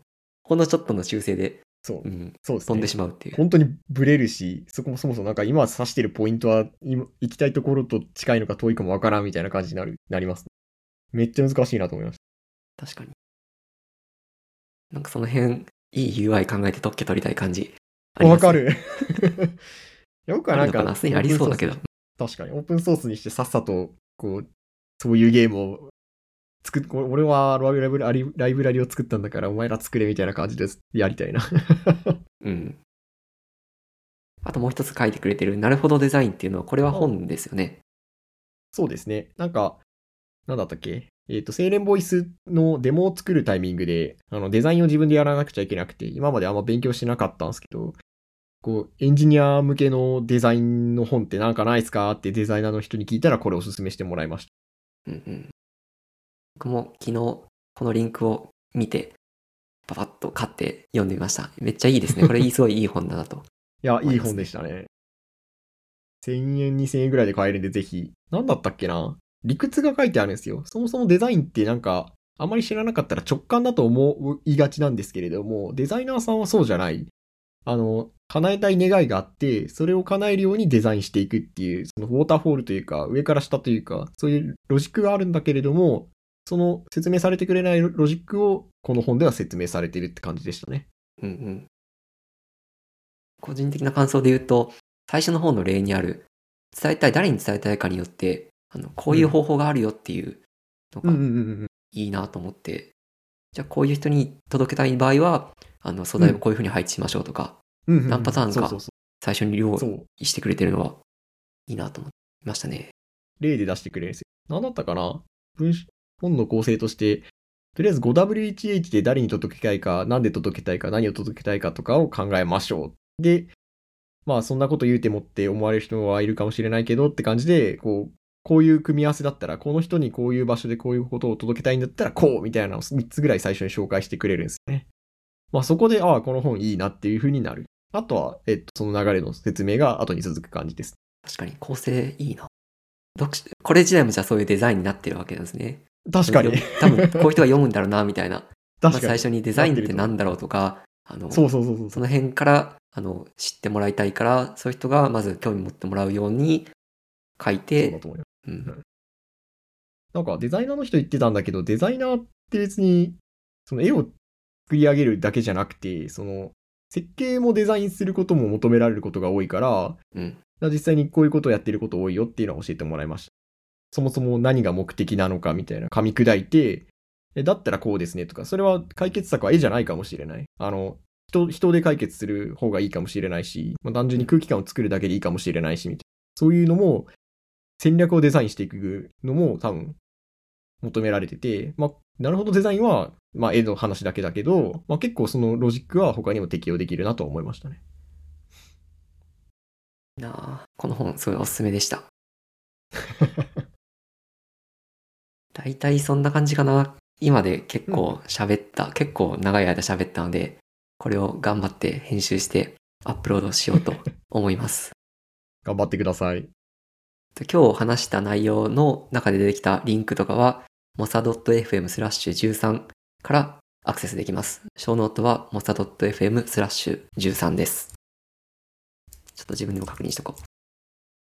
ほんのちょっとの修正で、そうう。ん、そうですね。飛んでしまうっていう。本当にブレるし、そこもそもそもなんか今指してるポイントは、今行きたいところと近いのか遠いかもわからんみたいな感じになる、なります。めっちゃ難しいなと思いまし確かに。なんかその辺、いい UI 考えて特許取りたい感じ。わかる。*laughs* よくはなんか、あすでにありそうだけど。確かに、オープンソースにしてさっさと、こう、そういうゲームを作っ、俺はライブラリライブラリを作ったんだから、お前ら作れみたいな感じでやりたいな。*laughs* うん。あともう一つ書いてくれてる、なるほどデザインっていうのは、これは本ですよね。そうですね。なんか、なんだったっけ？えっ、と、セイレンボイスのデモを作るタイミングで、あの、デザインを自分でやらなくちゃいけなくて、今まであんま勉強してなかったんですけど、こう、エンジニア向けのデザインの本ってなんかないですか？ってデザイナーの人に聞いたらこれおすすめしてもらいました。うんうん。僕も昨日、このリンクを見て、パパッと買って読んでみました。めっちゃいいですね。*laughs* これすごいいい本だなと。いや、いい本でしたね。1000円、2000円ぐらいで買えるんで、ぜひ。なんだったっけな？理屈が書いてあるんですよ。そもそもデザインってなんか、あまり知らなかったら直感だと思いがちなんですけれども、デザイナーさんはそうじゃない。あの、叶えたい願いがあって、それを叶えるようにデザインしていくっていう、そのウォーターフォールというか、上から下というか、そういうロジックがあるんだけれども、その説明されてくれないロジックをこの本では説明されているって感じでしたね。うんうん。個人的な感想で言うと、最初の方の例にある、伝えたい、誰に伝えたいかによって、あの、こういう方法があるよっていうのが。いいなと思って、じゃあこういう人に届けたい場合は、あの、素材をこういう風に配置しましょうとか、何パターンか最初に用。意してくれてるのは、いいなと思いましたね。例で出してくれるんですよ。何だったかな？文章本の構成として、とりあえず 5WHH で誰に届けたいか、なんで届けたいか、何を届けたいかとかを考えましょう。で、まあそんなこと言うてもって思われる人はいるかもしれないけどって感じで、こう、こういう組み合わせだったら、この人にこういう場所でこういうことを届けたいんだったら、こうみたいなのを3つぐらい最初に紹介してくれるんですね。まあそこで、ああ、この本いいなっていう風になる。あとは、えっと、その流れの説明が後に続く感じです。確かに構成いいな。読書これ自体もじゃあそういうデザインになってるわけなんですね。確かに。多分こういう人が読むんだろうな、みたいな。*laughs* ま確かに。ず最初にデザインってなんだろうとか、あの、そうそうそうそうその辺から、あの、知ってもらいたいから、そういう人がまず興味持ってもらうように書いそうだて、と思います。うん、なんかデザイナーの人言ってたんだけど、デザイナーって別に、その絵を作り上げるだけじゃなくて、その、設計もデザインすることも求められることが多いから、うん、実際にこういうことをやってること多いよっていうのは教えてもらいました。そもそも何が目的なのかみたいな噛み砕いて、えだったらこうですねとか、それは解決策は絵じゃないかもしれない。あの、人、人で解決する方がいいかもしれないし、まあ、単純に空気感を作るだけでいいかもしれないし、みたいな。そういうのも、戦略をデザインしていくのも多分求められてて、まあ、なるほどデザインは、まあ、絵の話だけだけど、まあ、結構そのロジックは他にも適用できるなと思いましたね。なあこの本すごいおすすめでした。*laughs* 大体そんな感じかな。今で結構喋った、結構長い間喋ったので、これを頑張って編集してアップロードしようと思います。*laughs* 頑張ってください。で今日話した内容の中で出てきたリンクとかは、mosa.fm スラッシュ13からアクセスできます。ショーノートは mosa.fm スラッシュ13です。ちょっと自分でも確認しとこう。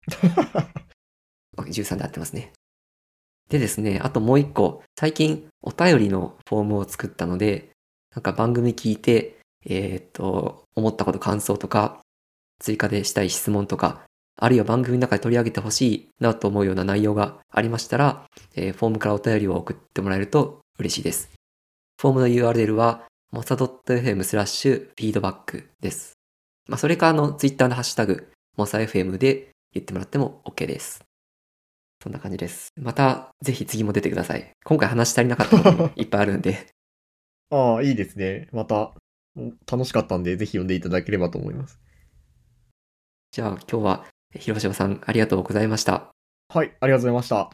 *laughs* 13で合ってますね。でですね、あともう一個、最近お便りのフォームを作ったので、なんか番組聞いて、えーっと、思ったこと感想とか、追加でしたい質問とか、あるいは番組の中で取り上げてほしいなと思うような内容がありましたら、えーフォームからお便りを送ってもらえると嬉しいです。フォームの URL は、mosa.fm スラッシュフィードバックです。まあ、それかあの、ツイッターのハッシュタグ、mosafm で言ってもらっても OK です。そんな感じです。また、ぜひ次も出てください。今回話し足りなかったことも *laughs* いっぱいあるんで、ああ、いいですね。また、お楽しかったんで、ぜひ読んでいただければと思います。じゃあ今日は、広島さんありがとうございました。はい、ありがとうございました。